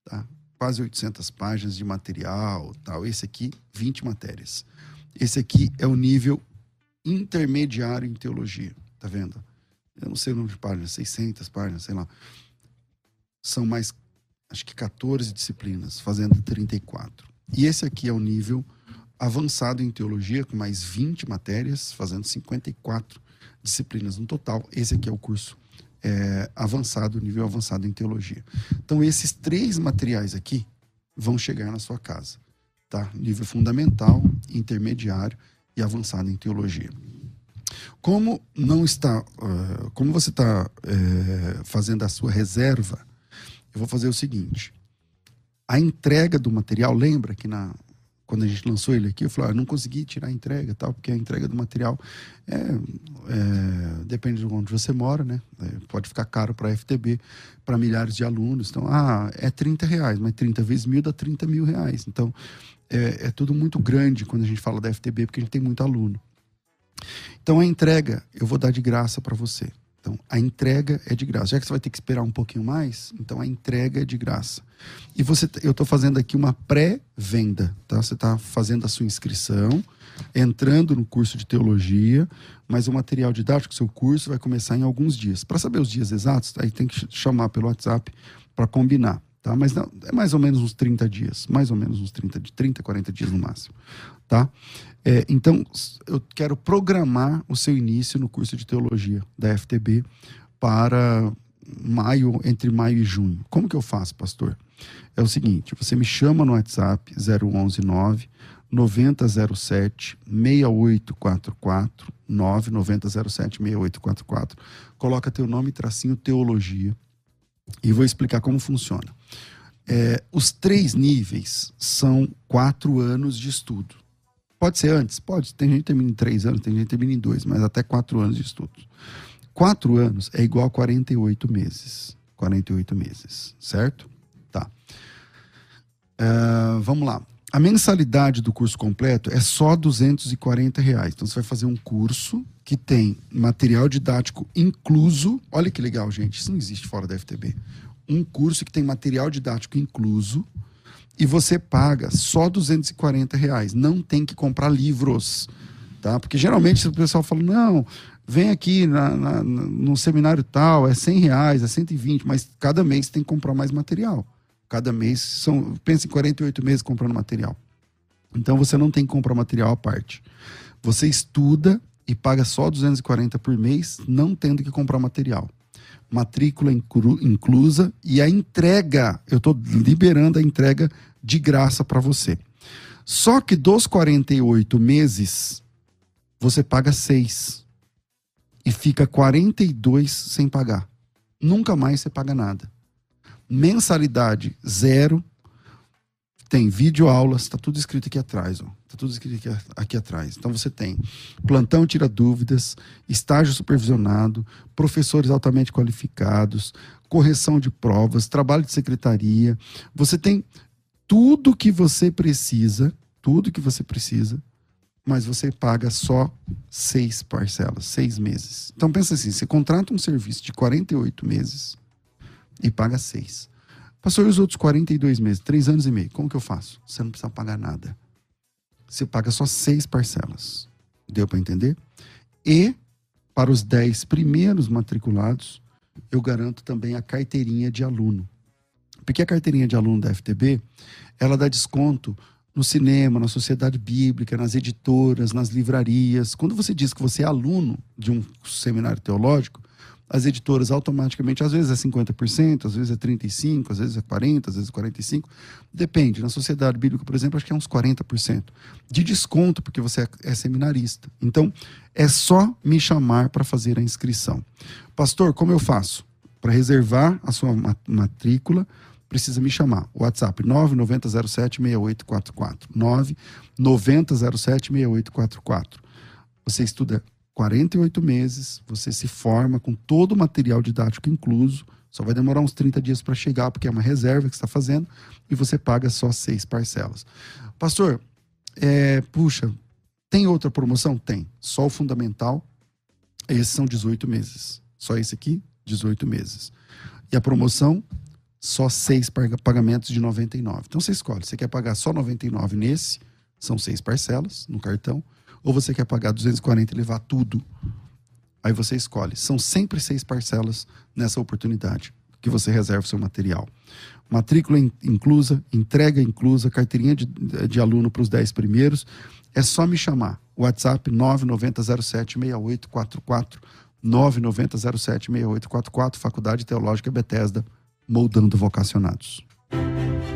tá? Quase 800 páginas de material, tal. Esse aqui 20 matérias. Esse aqui é o nível intermediário em teologia, tá vendo? Eu não sei o número de páginas, 600 páginas, sei lá. São mais acho que 14 disciplinas, fazendo 34. E esse aqui é o nível avançado em teologia, com mais 20 matérias, fazendo 54 disciplinas no total. Esse aqui é o curso é, avançado, nível avançado em teologia. Então, esses três materiais aqui vão chegar na sua casa, tá? Nível fundamental, intermediário e avançado em teologia. Como não está, uh, como você está uh, fazendo a sua reserva, eu vou fazer o seguinte: a entrega do material, lembra que na quando a gente lançou ele aqui, eu falei, ah, não consegui tirar a entrega, tal, porque a entrega do material é, é depende de onde você mora, né? É, pode ficar caro para a FTB, para milhares de alunos. Então, ah, é 30 reais, mas 30 vezes mil dá 30 mil reais. Então, é, é tudo muito grande quando a gente fala da FTB, porque a gente tem muito aluno. Então, a entrega eu vou dar de graça para você. Então, a entrega é de graça. Já que você vai ter que esperar um pouquinho mais, então a entrega é de graça. E você, eu estou fazendo aqui uma pré-venda, tá? Você está fazendo a sua inscrição, entrando no curso de teologia, mas o material didático seu curso vai começar em alguns dias. Para saber os dias exatos, aí tem que chamar pelo WhatsApp para combinar. Tá? Mas não, é mais ou menos uns 30 dias, mais ou menos uns 30, 30 40 dias no máximo. Tá? É, então, eu quero programar o seu início no curso de teologia da FTB para maio, entre maio e junho. Como que eu faço, pastor? É o seguinte, você me chama no WhatsApp 0119 9007 6844 99007 6844. Coloca teu nome, tracinho teologia e vou explicar como funciona. É, os três níveis são quatro anos de estudo. Pode ser antes? Pode. Tem gente que termina em três anos, tem gente que termina em dois, mas até quatro anos de estudo. Quatro anos é igual a 48 meses. 48 meses, certo? Tá. Uh, vamos lá. A mensalidade do curso completo é só 240 reais. Então você vai fazer um curso que tem material didático incluso. Olha que legal, gente. Isso não existe fora da FTB. Um curso que tem material didático incluso e você paga só 240 reais. Não tem que comprar livros, tá? Porque geralmente o pessoal fala, não, vem aqui na, na, no seminário tal, é 100 reais, é 120, mas cada mês tem que comprar mais material. Cada mês, são, pensa em 48 meses comprando material. Então você não tem que comprar material à parte. Você estuda e paga só 240 por mês, não tendo que comprar material matrícula inclusa e a entrega, eu estou liberando a entrega de graça para você. Só que dos 48 meses, você paga 6 e fica 42 sem pagar. Nunca mais você paga nada. Mensalidade zero. Tem vídeo aulas, está tudo escrito aqui atrás, ó. Tá tudo escrito aqui, aqui atrás. Então você tem plantão tira dúvidas, estágio supervisionado, professores altamente qualificados, correção de provas, trabalho de secretaria. Você tem tudo que você precisa, tudo que você precisa, mas você paga só seis parcelas, seis meses. Então pensa assim, você contrata um serviço de 48 meses e paga seis. Passou os outros 42 meses, três anos e meio, como que eu faço? Você não precisa pagar nada você paga só seis parcelas. Deu para entender? E para os dez primeiros matriculados, eu garanto também a carteirinha de aluno. Porque a carteirinha de aluno da FTB, ela dá desconto no cinema, na sociedade bíblica, nas editoras, nas livrarias. Quando você diz que você é aluno de um seminário teológico, as editoras automaticamente, às vezes é 50%, às vezes é 35%, às vezes é 40%, às vezes é 45%. Depende. Na sociedade bíblica, por exemplo, acho que é uns 40% de desconto, porque você é, é seminarista. Então, é só me chamar para fazer a inscrição. Pastor, como eu faço? Para reservar a sua matrícula, precisa me chamar. WhatsApp 99076844. 99076844. Você estuda 48 meses, você se forma com todo o material didático incluso. Só vai demorar uns 30 dias para chegar, porque é uma reserva que está fazendo, e você paga só seis parcelas. Pastor, é, puxa, tem outra promoção? Tem. Só o fundamental, esses são 18 meses. Só esse aqui, 18 meses. E a promoção, só seis pagamentos de 99. Então você escolhe, você quer pagar só 99 nesse, são seis parcelas no cartão, ou você quer pagar 240 e levar tudo. Aí você escolhe. São sempre seis parcelas nessa oportunidade que você reserva o seu material. Matrícula inclusa, entrega inclusa, carteirinha de, de aluno para os 10 primeiros. É só me chamar. WhatsApp 99076844. 99076844, Faculdade Teológica Bethesda, moldando vocacionados.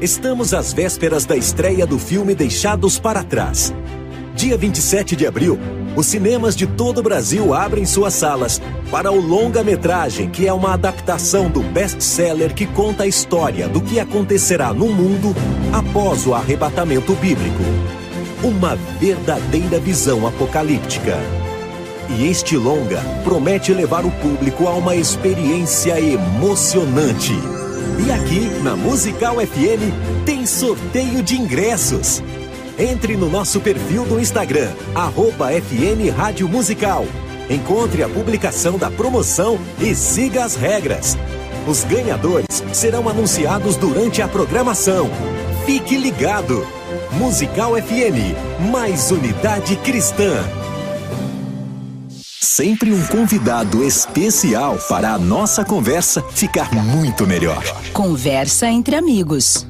Estamos às vésperas da estreia do filme Deixados para Trás. Dia 27 de abril, os cinemas de todo o Brasil abrem suas salas para o longa-metragem, que é uma adaptação do best-seller que conta a história do que acontecerá no mundo após o arrebatamento bíblico. Uma verdadeira visão apocalíptica. E este longa promete levar o público a uma experiência emocionante. E aqui, na Musical FM, tem sorteio de ingressos. Entre no nosso perfil do Instagram, arroba FM Rádio Musical. Encontre a publicação da promoção e siga as regras. Os ganhadores serão anunciados durante a programação. Fique ligado! Musical FM, mais unidade cristã. Sempre um convidado especial para a nossa conversa ficar muito melhor. Conversa entre amigos.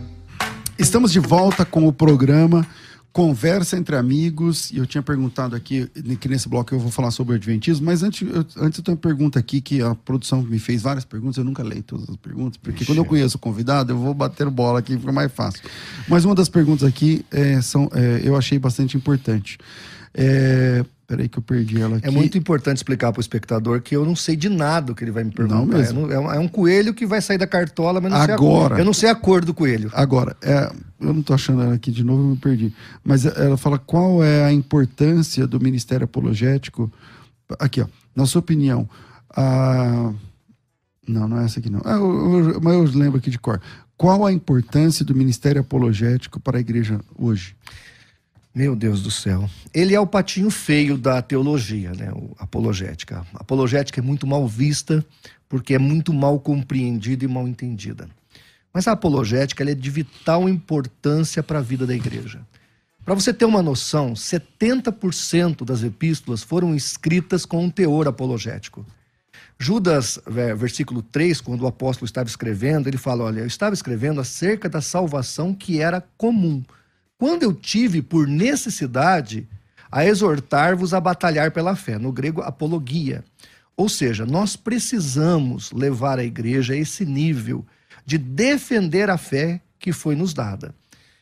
Estamos de volta com o programa conversa entre amigos, e eu tinha perguntado aqui, que nesse bloco eu vou falar sobre o Adventismo, mas antes eu, antes eu tenho uma pergunta aqui que a produção me fez várias perguntas, eu nunca leio todas as perguntas, porque Ixi. quando eu conheço o convidado, eu vou bater bola aqui, fica mais fácil. Mas uma das perguntas aqui é, são, é, eu achei bastante importante. É, Peraí que eu perdi ela é aqui. É muito importante explicar para o espectador que eu não sei de nada o que ele vai me perguntar. Não mesmo. É, um, é um coelho que vai sair da cartola, mas não Agora, sei eu não sei a cor do coelho. Agora, é, eu não estou achando ela aqui de novo, eu me perdi. Mas ela fala qual é a importância do Ministério Apologético. Aqui, ó. Na sua opinião, a... Não, não é essa aqui não. Ah, eu, eu, mas eu lembro aqui de cor. Qual a importância do Ministério Apologético para a igreja hoje? Meu Deus do céu. Ele é o patinho feio da teologia, né? O apologética. A apologética é muito mal vista porque é muito mal compreendida e mal entendida. Mas a apologética é de vital importância para a vida da igreja. Para você ter uma noção, 70% das epístolas foram escritas com um teor apologético. Judas, versículo 3, quando o apóstolo estava escrevendo, ele fala: Olha, eu estava escrevendo acerca da salvação que era comum quando eu tive por necessidade a exortar-vos a batalhar pela fé, no grego apologia. Ou seja, nós precisamos levar a igreja a esse nível de defender a fé que foi nos dada.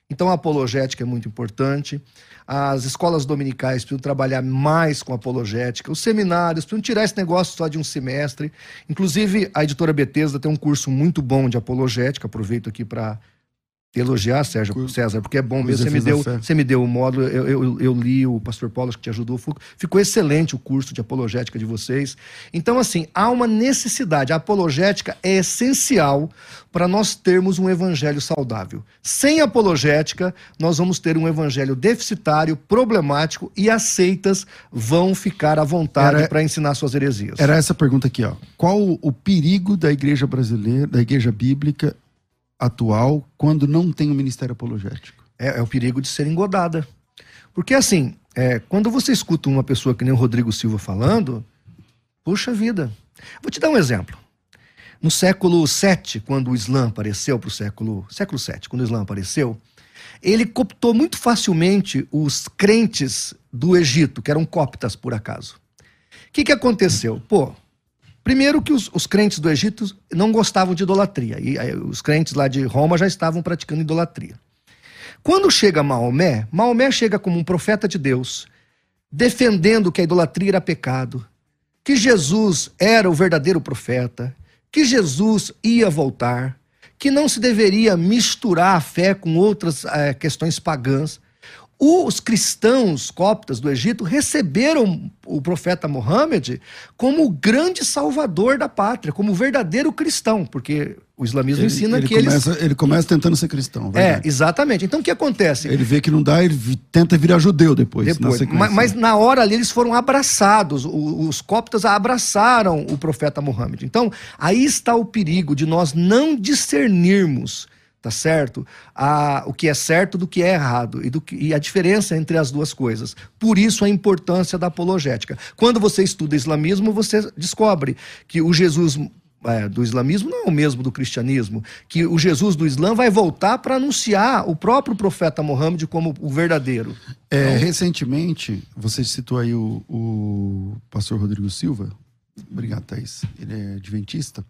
Então a apologética é muito importante. As escolas dominicais precisam trabalhar mais com apologética. Os seminários precisam tirar esse negócio só de um semestre. Inclusive, a editora Betesda tem um curso muito bom de apologética. Aproveito aqui para elogiar, Sérgio, César, porque é bom mesmo. Você me, deu, você me deu o módulo, eu, eu, eu, li, o pastor Paulo que te ajudou, ficou excelente o curso de apologética de vocês. Então, assim, há uma necessidade. A apologética é essencial para nós termos um evangelho saudável. Sem apologética, nós vamos ter um evangelho deficitário, problemático e aceitas vão ficar à vontade para ensinar suas heresias. Era essa pergunta aqui, ó. Qual o perigo da igreja brasileira, da igreja bíblica atual quando não tem o ministério apologético? É, é, o perigo de ser engodada. Porque assim, é, quando você escuta uma pessoa que nem o Rodrigo Silva falando, puxa vida. Vou te dar um exemplo. No século VII, quando o Islã apareceu para o século, século VII, quando o Islã apareceu, ele cooptou muito facilmente os crentes do Egito, que eram coptas por acaso. O que, que aconteceu? Pô, Primeiro que os, os, crentes do Egito não gostavam de idolatria. E aí, os crentes lá de Roma já estavam praticando idolatria. Quando chega Maomé, Maomé chega como um profeta de Deus, defendendo que a idolatria era pecado, que Jesus era o verdadeiro profeta, que Jesus ia voltar, que não se deveria misturar a fé com outras é, questões pagãs. Os cristãos coptas do Egito receberam o profeta Mohammed como o grande salvador da pátria, como o verdadeiro cristão, porque o islamismo ele, ensina ele que começa, eles... ele começa tentando ser cristão. Verdade. É, exatamente. Então o que acontece? Ele vê que não dá, ele tenta virar judeu depois. depois. Na mas, mas, na hora ali eles foram abraçados, os, os coptas abraçaram o profeta Mohammed. Então aí está o perigo de nós não discernirmos tá certo? A, o que é certo do que é errado e, do que, e a diferença entre as duas coisas. Por isso a importância da apologética. Quando você estuda islamismo, você descobre que o Jesus é, do islamismo não é o mesmo do cristianismo, que o Jesus do Islã vai voltar para anunciar o próprio profeta Mohammed como o verdadeiro. É, então, recentemente, você citou aí o, o pastor Rodrigo Silva. Obrigado, Thaís. Ele é adventista.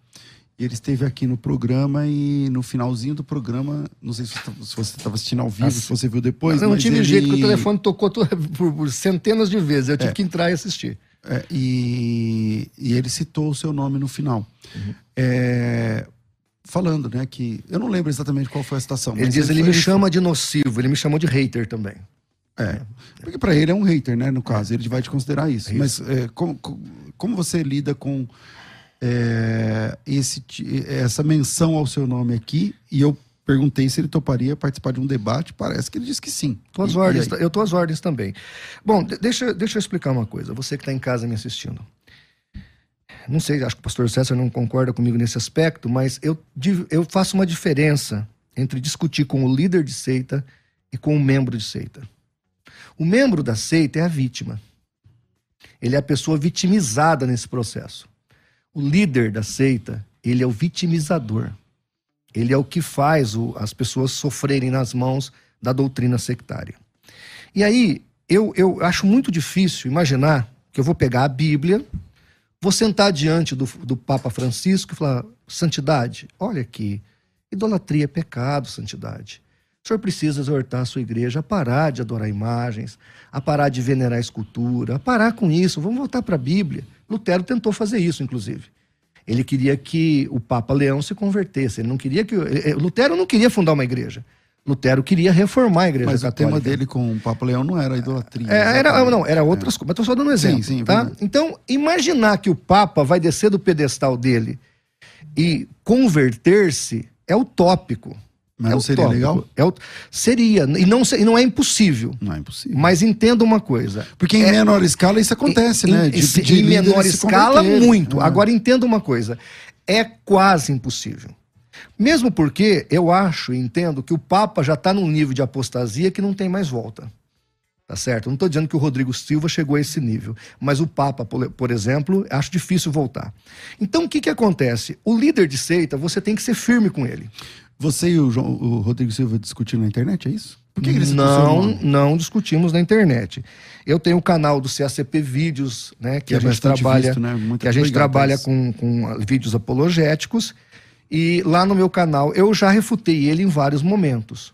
Ele esteve aqui no programa e no finalzinho do programa, não sei se você estava assistindo ao vivo, se você viu depois. Não, não tive ele... jeito, que o telefone tocou por, por, centenas de vezes. Eu tive é. que entrar e assistir. É, e, e, ele citou o seu nome no final. Uhum. É, falando, né, que. Eu não lembro exatamente qual foi a citação. Ele diz: ele, ele me chama de nocivo, ele me chamou de hater também. É. Porque para ele é um hater, né? No caso, ele vai te considerar isso. É isso. Mas é, como, como você lida com é, esse, essa menção ao seu nome aqui, e eu perguntei se ele toparia participar de um debate, parece que ele disse que sim. Tô às e, ordens, e eu estou às ordens também. Bom, deixa, deixa eu explicar uma coisa, você que está em casa me assistindo. Não sei, acho que o pastor César não concorda comigo nesse aspecto, mas eu, eu faço uma diferença entre discutir com o líder de seita e com o membro de seita. O membro da seita é a vítima. Ele é a pessoa vitimizada nesse processo. O líder da seita, ele é o vitimizador. Ele é o que faz o, as pessoas sofrerem nas mãos da doutrina sectária. E aí, eu, eu acho muito difícil imaginar que eu vou pegar a Bíblia, vou sentar diante do, do Papa Francisco e falar: santidade, olha aqui, idolatria é pecado, santidade. O senhor precisa exortar a sua igreja a parar de adorar imagens, a parar de venerar escultura, a parar com isso. Vamos voltar para a Bíblia. Lutero tentou fazer isso, inclusive. Ele queria que o Papa Leão se convertesse. Ele não queria que. Lutero não queria fundar uma igreja. Lutero queria reformar a igreja Mas católica. o tema dele com o Papa Leão não era idolatria. É, era, não, era outras é. coisas. Mas estou só dando um exemplo. Sim, sim, tá? Então, imaginar que o Papa vai descer do pedestal dele e converter-se é utópico. Mas é não seria legal? É o... Seria, e não, e não é impossível. Não é impossível. Mas entenda uma coisa. Porque em é... menor escala isso acontece, em, né? De, de, de em menor escala, muito. É. Agora entenda uma coisa. É quase impossível. Mesmo porque eu acho e entendo que o Papa já está num nível de apostasia que não tem mais volta. Tá certo? Não estou dizendo que o Rodrigo Silva chegou a esse nível, mas o Papa, por exemplo, acho difícil voltar. Então o que, que acontece? O líder de seita, você tem que ser firme com ele. Você e o, João, o Rodrigo Silva discutiram na internet, é isso? Por que, que eles não, não discutimos na internet. Eu tenho o canal do CACP Vídeos, né, que, que a é gente trabalha, visto, né? que a gente trabalha com, com vídeos apologéticos. E lá no meu canal eu já refutei ele em vários momentos.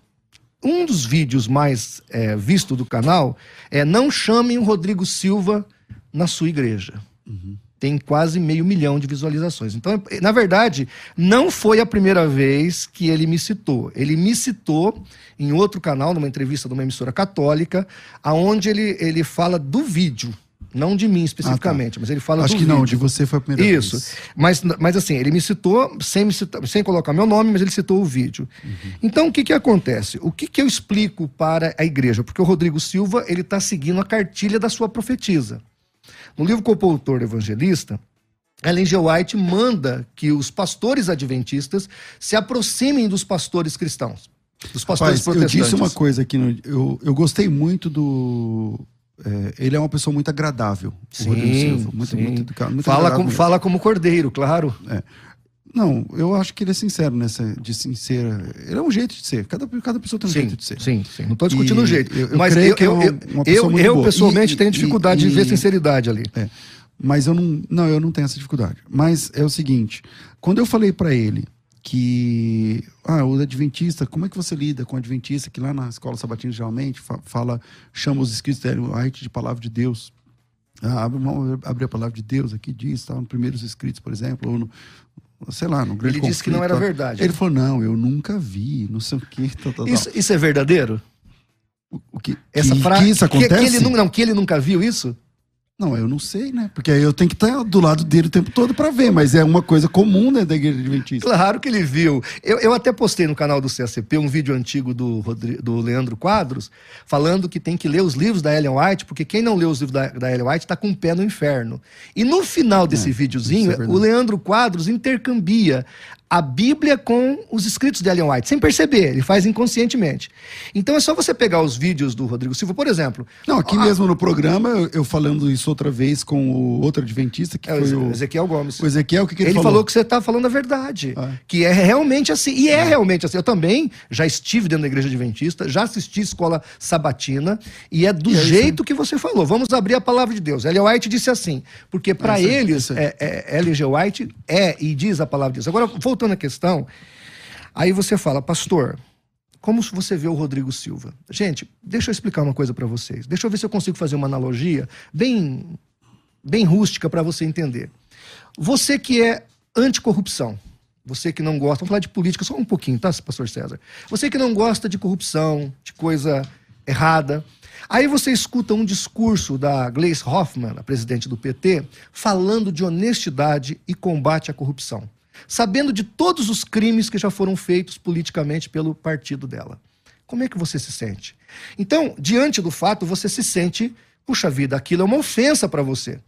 Um dos vídeos mais é, visto do canal é Não chamem o Rodrigo Silva na sua igreja. Uhum tem quase meio milhão de visualizações. Então, na verdade, não foi a primeira vez que ele me citou. Ele me citou em outro canal, numa entrevista de uma emissora católica, aonde ele, ele fala do vídeo. Não de mim especificamente, ah, tá. mas ele fala Acho do que vídeo. não, de você foi a primeira Isso. vez. Isso. Mas, mas assim, ele me citou sem, me citar, sem colocar meu nome, mas ele citou o vídeo. Uhum. Então, o que, que acontece? O que, que eu explico para a igreja? Porque o Rodrigo Silva ele está seguindo a cartilha da sua profetisa. No livro Compoutor Evangelista, Ellen G. White manda que os pastores adventistas se aproximem dos pastores cristãos, dos pastores Rapaz, protestantes. Eu disse uma coisa aqui, no, eu, eu gostei muito do... É, ele é uma pessoa muito agradável, sim, Silva, muito, sim. Muito, muito, muito fala, como, fala como cordeiro, claro. É. Não, eu acho que ele é sincero nessa, de sincera. Ele é um jeito de ser. Cada, cada pessoa tem um sim, jeito de ser. Sim, sim. Não estou discutindo o jeito. Eu, eu mas eu, que é uma, uma eu, eu pessoalmente e, tenho dificuldade e, de ver sinceridade ali. É. Mas eu não, não, eu não tenho essa dificuldade. Mas é o seguinte, quando eu falei para ele que ah, o adventista, como é que você lida com o adventista que lá na escola sabatina geralmente fala, chama os escritos de White de palavra de Deus. Ah, abre, abre, a palavra de Deus aqui diz, tá, nos primeiros escritos, por exemplo, ou no, sei lá, no grande Ele disse que não era verdade. Ele falou, não, eu nunca vi, não sei o que. Tal, tal, isso, isso, é verdadeiro? O, que, Essa frase, que isso acontece? Que, que, ele, não, que ele nunca viu isso? Não, eu não sei, né? Porque aí eu tenho que estar do lado dele o tempo todo para ver, mas é uma coisa comum, né, da igreja adventista. Claro que ele viu. Eu, eu até postei no canal do CACP um vídeo antigo do, Rodrigo, do Leandro Quadros, falando que tem que ler os livros da Ellen White, porque quem não lê os livros da, da Ellen White está com o pé no inferno. E no final desse é, videozinho, é o Leandro Quadros intercambia a Bíblia com os escritos de Ellen White, sem perceber, ele faz inconscientemente. Então é só você pegar os vídeos do Rodrigo Silva, por exemplo. Não, aqui mesmo no programa, eu, eu, falando isso outra vez com o outro adventista, que é, foi o Ezequiel Gomes. O Ezequiel, o que, que ele, ele falou? falou que você está falando a verdade. Ah. Que é realmente assim. E é, é, realmente assim. Eu também já estive dentro da igreja adventista, já assisti escola sabatina, e é do e é jeito que você falou. Vamos abrir a palavra de Deus. Ellen White disse assim, porque para eles, é, é, Ellen G. White é e diz a palavra de Deus. Agora, voltando voltando à questão, aí você fala, pastor, como você vê o Rodrigo Silva? Gente, deixa eu explicar uma coisa para vocês. Deixa eu ver se eu consigo fazer uma analogia bem, bem rústica para você entender. Você que é anticorrupção, você que não gosta, vamos falar de política só um pouquinho, tá, pastor César? Você que não gosta de corrupção, de coisa errada, Aí você escuta um discurso da Gleice Hoffmann, a presidente do PT, falando de honestidade e combate à corrupção sabendo de todos os crimes que já foram feitos politicamente pelo partido dela. Como é que você se sente? Então, diante do fato, você se sente, puxa vida, aquilo é uma ofensa para você.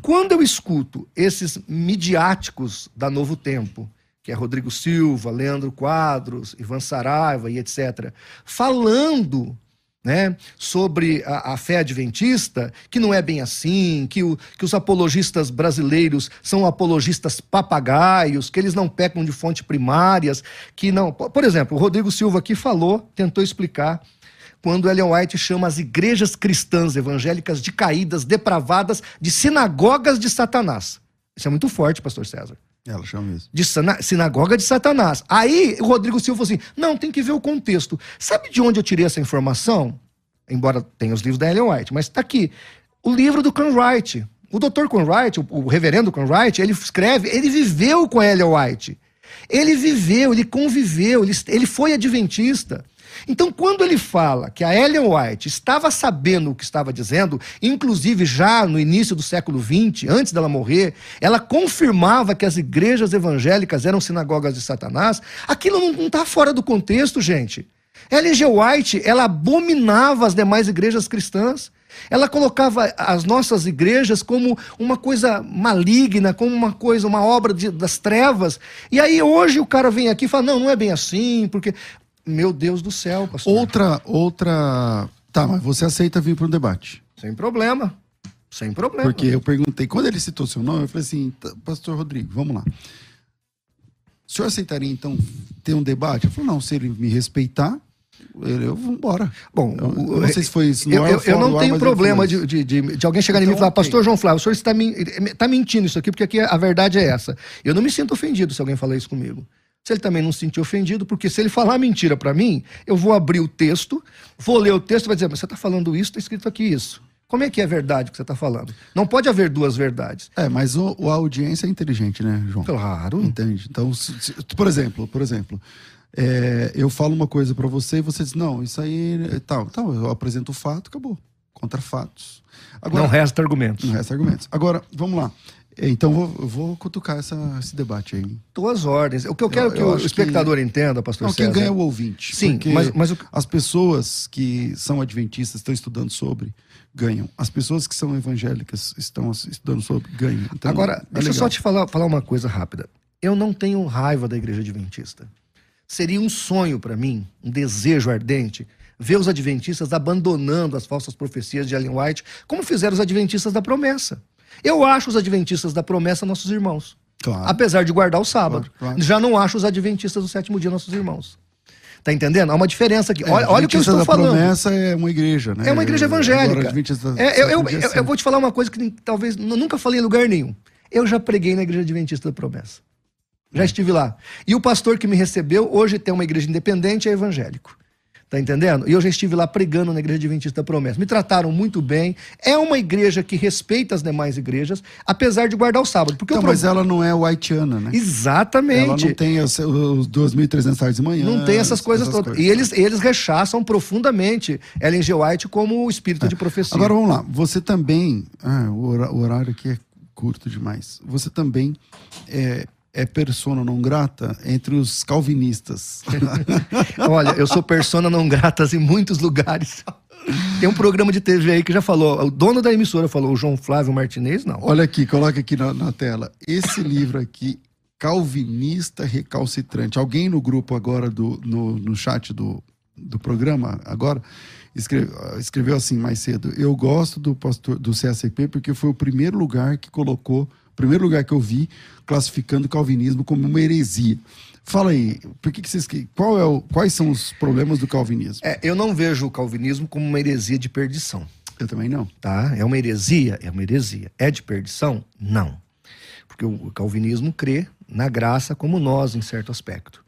Quando eu escuto esses midiáticos da Novo Tempo, que é Rodrigo Silva, Leandro Quadros, Ivan Saraiva e etc., falando né, sobre a, a, fé adventista, que não é bem assim, que, o, que os apologistas brasileiros são apologistas papagaios, que eles não pecam de fontes primárias, que não. Por exemplo, o Rodrigo Silva aqui falou, tentou explicar quando Ellen White chama as igrejas cristãs evangélicas de caídas, depravadas, de sinagogas de Satanás. Isso é muito forte, pastor César. Ela chama isso. De sinagoga de Satanás. Aí o Rodrigo Silva falou assim: não, tem que ver o contexto. Sabe de onde eu tirei essa informação? Embora tenha os livros da Ellen White, mas está aqui. O livro do Conwright. O Dr. Conwright, o, o reverendo Conwright, ele escreve, ele viveu com a Ellen White. Ele viveu, ele conviveu, ele, ele foi adventista. Então, quando ele fala que a Ellen White estava sabendo o que estava dizendo, inclusive já no início do século XX, antes dela morrer, ela confirmava que as igrejas evangélicas eram sinagogas de Satanás, aquilo não está fora do contexto, gente. Ellen G. White, ela abominava as demais igrejas cristãs. Ela colocava as nossas igrejas como uma coisa maligna, como uma coisa, uma obra de, das trevas. E aí hoje o cara vem aqui e fala: não, não é bem assim, porque meu Deus do céu, pastor. Outra, outra. Tá, mas você aceita vir para um debate? Sem problema. Sem problema. Porque eu perguntei, quando ele citou seu nome, eu falei assim, tá, pastor Rodrigo, vamos lá. O senhor aceitaria, então, ter um debate? Ele falou, não, se ele me respeitar, eu, eu vou embora. Bom, eu, eu não sei se foi isso. Eu, eu, eu não tenho problema de, de, de, de, alguém chegar então, em mim e então, falar, pastor João Flávio, o senhor está, está mentindo isso aqui, porque aqui a verdade é essa. Eu não me sinto ofendido se alguém falar isso comigo se ele também não se sentir ofendido, porque se ele falar mentira para mim, eu vou abrir o texto, vou ler o texto e vai dizer, mas você está falando isso, está escrito aqui isso. Como é que é verdade que você está falando? Não pode haver duas verdades. É, mas o, a audiência é inteligente, né, João? Claro. Entende? Então, se, se, por exemplo, por exemplo, é, eu falo uma coisa para você e você diz, não, isso aí é tal. Então, eu apresento o fato, acabou. Contra fatos. Agora, não resta argumentos. Não resta argumentos. Agora, vamos lá. Então vou, vou cutucar essa, esse debate aí. Tuas ordens. O que eu quero eu, que o espectador que... entenda, pastor não, César. Quem ganha é o ouvinte. Sim, mas, mas as pessoas que são adventistas, estão estudando sobre, ganham. As pessoas que são evangélicas estão estudando sobre, ganham. Então, Agora, é deixa eu só te falar, falar uma coisa rápida. Eu não tenho raiva da igreja adventista. Seria um sonho para mim, um desejo ardente, ver os adventistas abandonando as falsas profecias de Ellen White, como fizeram os adventistas da promessa. Eu acho os adventistas da promessa nossos irmãos. Claro. Apesar de guardar o sábado. Claro, claro. Já não acho os adventistas do sétimo dia nossos irmãos. Tá entendendo? Há uma diferença aqui. É, olha, olha o que eu estou da falando. promessa é uma igreja, né? É uma igreja evangélica. Agora, é, eu, eu, eu, eu, vou te falar uma coisa que talvez nunca falei em lugar nenhum. Eu já preguei na igreja adventista da promessa. Já estive lá. E o pastor que me recebeu, hoje tem uma igreja independente, é evangélico. Tá entendendo? E eu já estive lá pregando na Igreja Adventista Promessa. Me trataram muito bem. É uma igreja que respeita as demais igrejas, apesar de guardar o sábado. Porque então, mas ela não é whiteana, né? Exatamente. Ela não tem os, os 2.300 tardes de manhã. Não tem essas coisas essas todas. Coisas. E eles, eles rechaçam profundamente Ellen G. White como o espírito é. de profecia. Agora vamos lá. Você também. Ah, o horário aqui é curto demais. Você também é, é persona não grata entre os calvinistas. Olha, eu sou persona não grata em muitos lugares. Tem um programa de TV aí que já falou, o dono da emissora falou, o João Flávio Martinez, não. Olha aqui, coloca aqui na, na tela. Esse livro aqui, Calvinista Recalcitrante. Alguém no grupo agora, do, no, no chat do, do programa, agora, escreve, escreveu assim mais cedo. Eu gosto do pastor do CSP porque foi o primeiro lugar que colocou primeiro lugar que eu vi classificando o calvinismo como uma heresia. Fala aí, por que, que vocês. Qual é o, quais são os problemas do calvinismo? É, eu não vejo o calvinismo como uma heresia de perdição. Eu também não. Tá? É uma heresia? É uma heresia. É de perdição? Não. Porque o calvinismo crê na graça como nós, em certo aspecto.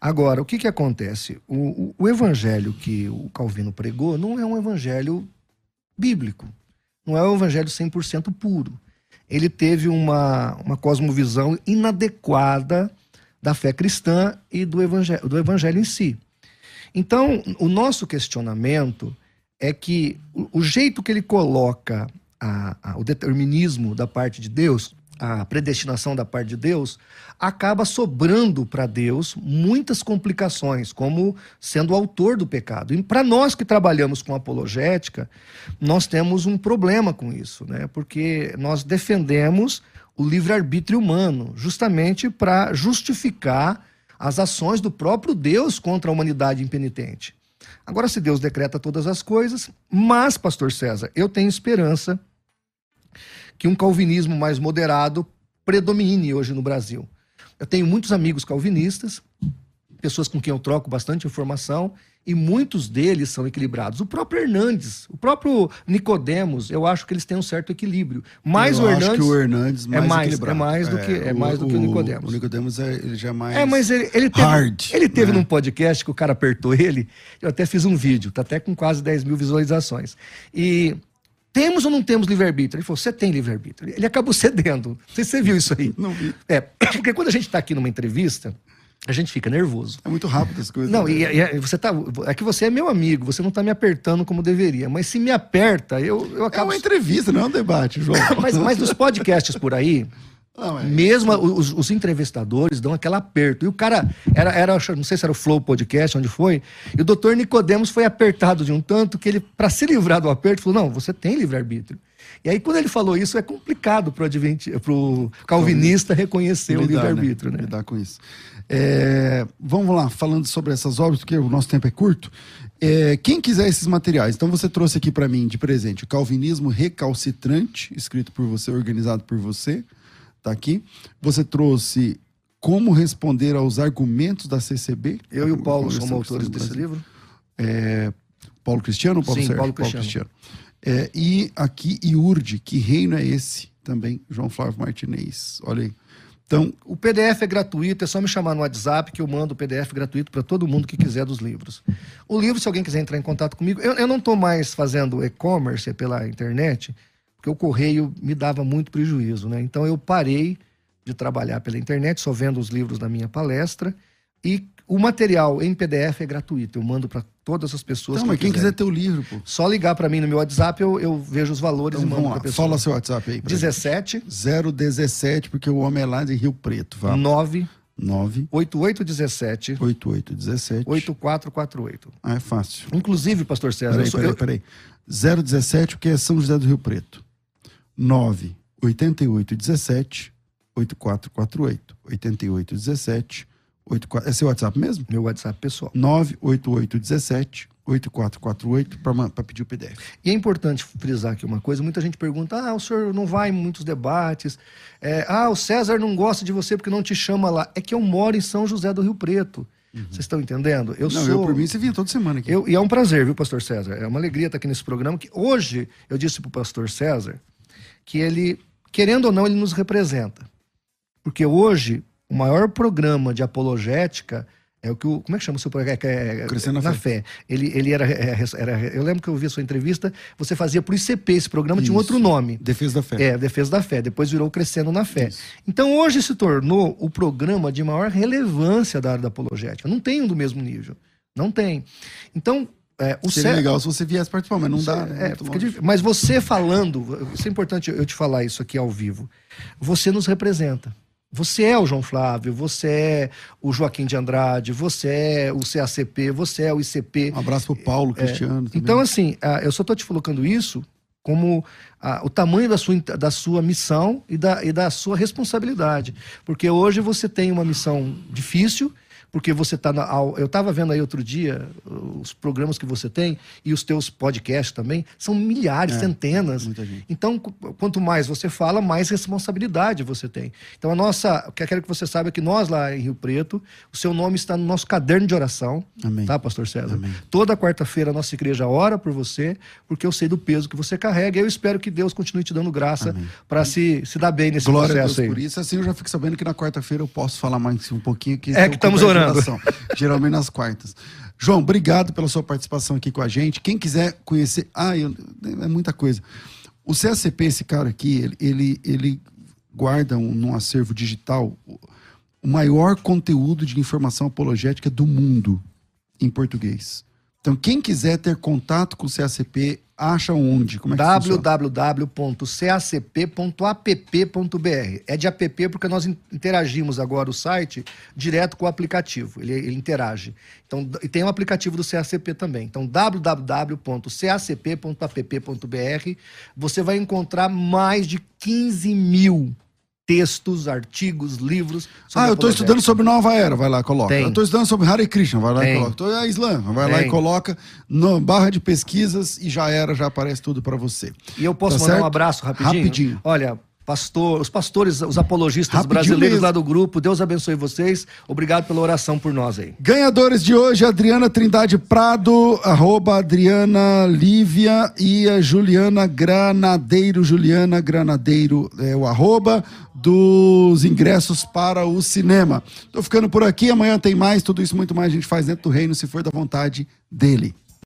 Agora, o que, que acontece? O, o, o evangelho que o Calvino pregou não é um evangelho bíblico. Não é um evangelho 100% puro ele teve uma, uma cosmovisão inadequada da fé cristã e do evangelho, do evangelho em si. Então, o nosso questionamento é que o, o jeito que ele coloca a, a, o determinismo da parte de Deus a predestinação da parte de Deus, acaba sobrando para Deus muitas complicações, como sendo o autor do pecado. E para nós que trabalhamos com apologética, nós temos um problema com isso, né? porque nós defendemos o livre-arbítrio humano, justamente para justificar as ações do próprio Deus contra a humanidade impenitente. Agora, se Deus decreta todas as coisas, mas, Pastor César, eu tenho esperança que um calvinismo mais moderado predomine hoje no Brasil. Eu tenho muitos amigos calvinistas, pessoas com quem eu troco bastante informação, e muitos deles são equilibrados. O próprio Hernandes, o próprio Nicodemos, eu acho que eles têm um certo equilíbrio. Mas eu o Hernandes, acho que o Hernandes mais é mais, é mais do que é, mais do que o Nicodemos. O Nicodemos é, ele já é mais É, mas ele, ele teve, hard. Ele teve né? num podcast que o cara apertou ele. Eu até fiz um vídeo, tá até com quase 10 mil visualizações. E temos ou não temos livre-arbítrio? Ele falou, você tem livre-arbítrio. Ele acabou cedendo. Não sei se você viu isso aí. Não vi. É, porque quando a gente está aqui numa entrevista, a gente fica nervoso. É muito rápido as coisas. Não, né? e, e, você tá. É que você é meu amigo, você não está me apertando como deveria. Mas se me aperta, eu, eu É acabo. uma entrevista, não é um debate, João. mas, mas dos podcasts por aí, Não, é- mesmo os, os entrevistadores dão aquele aperto. E o cara, era, era, não sei se era o Flow Podcast, onde foi, e o doutor Nicodemos foi apertado de um tanto que ele, para se livrar do aperto, falou: não, você tem livre-arbítrio. E aí, quando ele falou isso, é complicado para o calvinista reconhecer o lidar, livre-arbítrio. Né? Lidar com isso. É, vamos lá, falando sobre essas obras, porque o nosso tempo é curto. É, quem quiser esses materiais, então você trouxe aqui para mim de presente o Calvinismo Recalcitrante, escrito por você, organizado por você, tá aqui. Você trouxe Como Responder aos Argumentos da CCB. Eu e o Paulo somos autores desse livro. É, Paulo Cristiano ou Paulo Sim, Sérgio? Paulo Cristiano. É, e aqui, Iurde, que reino é esse? Também, João Flávio Martinez. Olha aí. Então, O PDF é gratuito, é só me chamar no WhatsApp que eu mando o PDF gratuito para todo mundo que quiser dos livros. O livro, se alguém quiser entrar em contato comigo, eu, eu não estou mais fazendo e-commerce pela internet, porque o correio me dava muito prejuízo, né? Então eu parei de trabalhar pela internet, só vendo os livros da minha palestra e o material em PDF é gratuito. Eu mando para todas as pessoas então que mas quem quiser ter o livro, pô. Só ligar para mim no meu WhatsApp, eu, eu vejo os valores Então e mando para pessoa. Fala seu WhatsApp aí. pra 17 gente. 017, porque o homem é lá de Rio Preto. Vamos. 9 9 8817 8817. 8448. Ah, é fácil. Inclusive, pastor César, Peraí, eu sou- peraí, peraí. 017, porque é São José do Rio Preto. 9 8817 8448. 8817 84. É seu WhatsApp mesmo? meu WhatsApp pessoal. 98817 8448 para pedir o PDF. E é importante frisar aqui uma coisa: muita gente pergunta, ah, o senhor não vai em muitos debates, é, ah, o César não gosta de você porque não te chama lá. É que eu moro em São José do Rio Preto. Vocês estão entendendo? Eu Não, sou. Eu, por mim, você vinha toda semana aqui. Eu, e é um prazer, viu, pastor César? É uma alegria estar aqui nesse programa. Que hoje eu disse para o pastor César que ele, querendo ou não, ele nos representa. Porque hoje, o maior programa de apologética é o que o, como é que chama o seu programa? É, é, Crescendo na, na fé. fé. Ele, ele era, é, era, Eu lembro que eu vi a sua entrevista, você fazia por ICP, esse programa Isso. tinha um outro nome. Defesa da Fé. É, Defesa da Fé. Depois virou Crescendo na Fé. Isso. Então hoje se tornou o programa de maior relevância da área da apologética. Não tem um do mesmo nível. Não tem. Então, é, o Seria legal se você viesse participar, mas não dá. Né? É, mas você falando, isso é importante eu te falar isso aqui ao vivo. Você nos representa. Você é o João Flávio, você é o Joaquim de Andrade, você é o CACP, você é o ICP. Um abraço pro Paulo é, Cristiano. É, então, assim, eu só tô te colocando isso como o tamanho da sua, da sua missão e da, e da sua responsabilidade. Porque hoje você tem uma missão difícil, porque você está na. Eu estava vendo aí outro dia os programas que você tem e os teus podcasts também, são milhares, é, centenas. Então, quanto mais você fala, mais responsabilidade você tem. Então, a nossa. O que eu quero que você saiba é que nós lá em Rio Preto, o seu nome está no nosso caderno de oração. Amém. Tá, Pastor César? Amém. Toda quarta-feira a nossa igreja ora por você, porque eu sei do peso que você carrega e eu espero que Deus continue te dando graça para se, se dar bem nesse Glória processo a Deus aí. Por isso, assim, eu já fico sabendo que na quarta-feira eu posso falar mais um pouquinho. Que é que estamos orando geralmente nas quartas. João, obrigado pela sua participação aqui com a gente. Quem quiser conhecer. Ah, eu, é muita coisa. O CACP, esse cara aqui, ele, ele, ele guarda um, num acervo digital o maior conteúdo de informação apologética do mundo em português. Então, quem quiser ter contato com o CACP, acha onde? Como é www.cacp.app.br. É de app porque nós interagimos agora o site direto com o aplicativo. Ele, ele interage. Então, e tem o um aplicativo do CACP também. Então, www.cacp.app.br. Você vai encontrar mais de 15 mil textos, artigos, livros. Ah, eu estou estudando sobre Nova Era, vai lá, coloca. Tem. Eu estou estudando sobre Hare Krishna, vai lá Tem. e coloca. Estou a Islã, vai Tem. lá e coloca. No barra de pesquisas e já era, já aparece tudo para você. E eu posso tá mandar certo? um abraço rapidinho? Rapidinho. Olha, pastor, os pastores, os apologistas Rapidinho brasileiros mesmo. lá do grupo. Deus abençoe vocês. Obrigado pela oração por nós aí. Ganhadores de hoje, Adriana Trindade Prado, arroba Adriana Lívia e a Juliana Granadeiro. Juliana Granadeiro é o arroba dos ingressos para o cinema. Tô ficando por aqui, amanhã tem mais, tudo isso muito mais a gente faz dentro do reino, se for da vontade dele.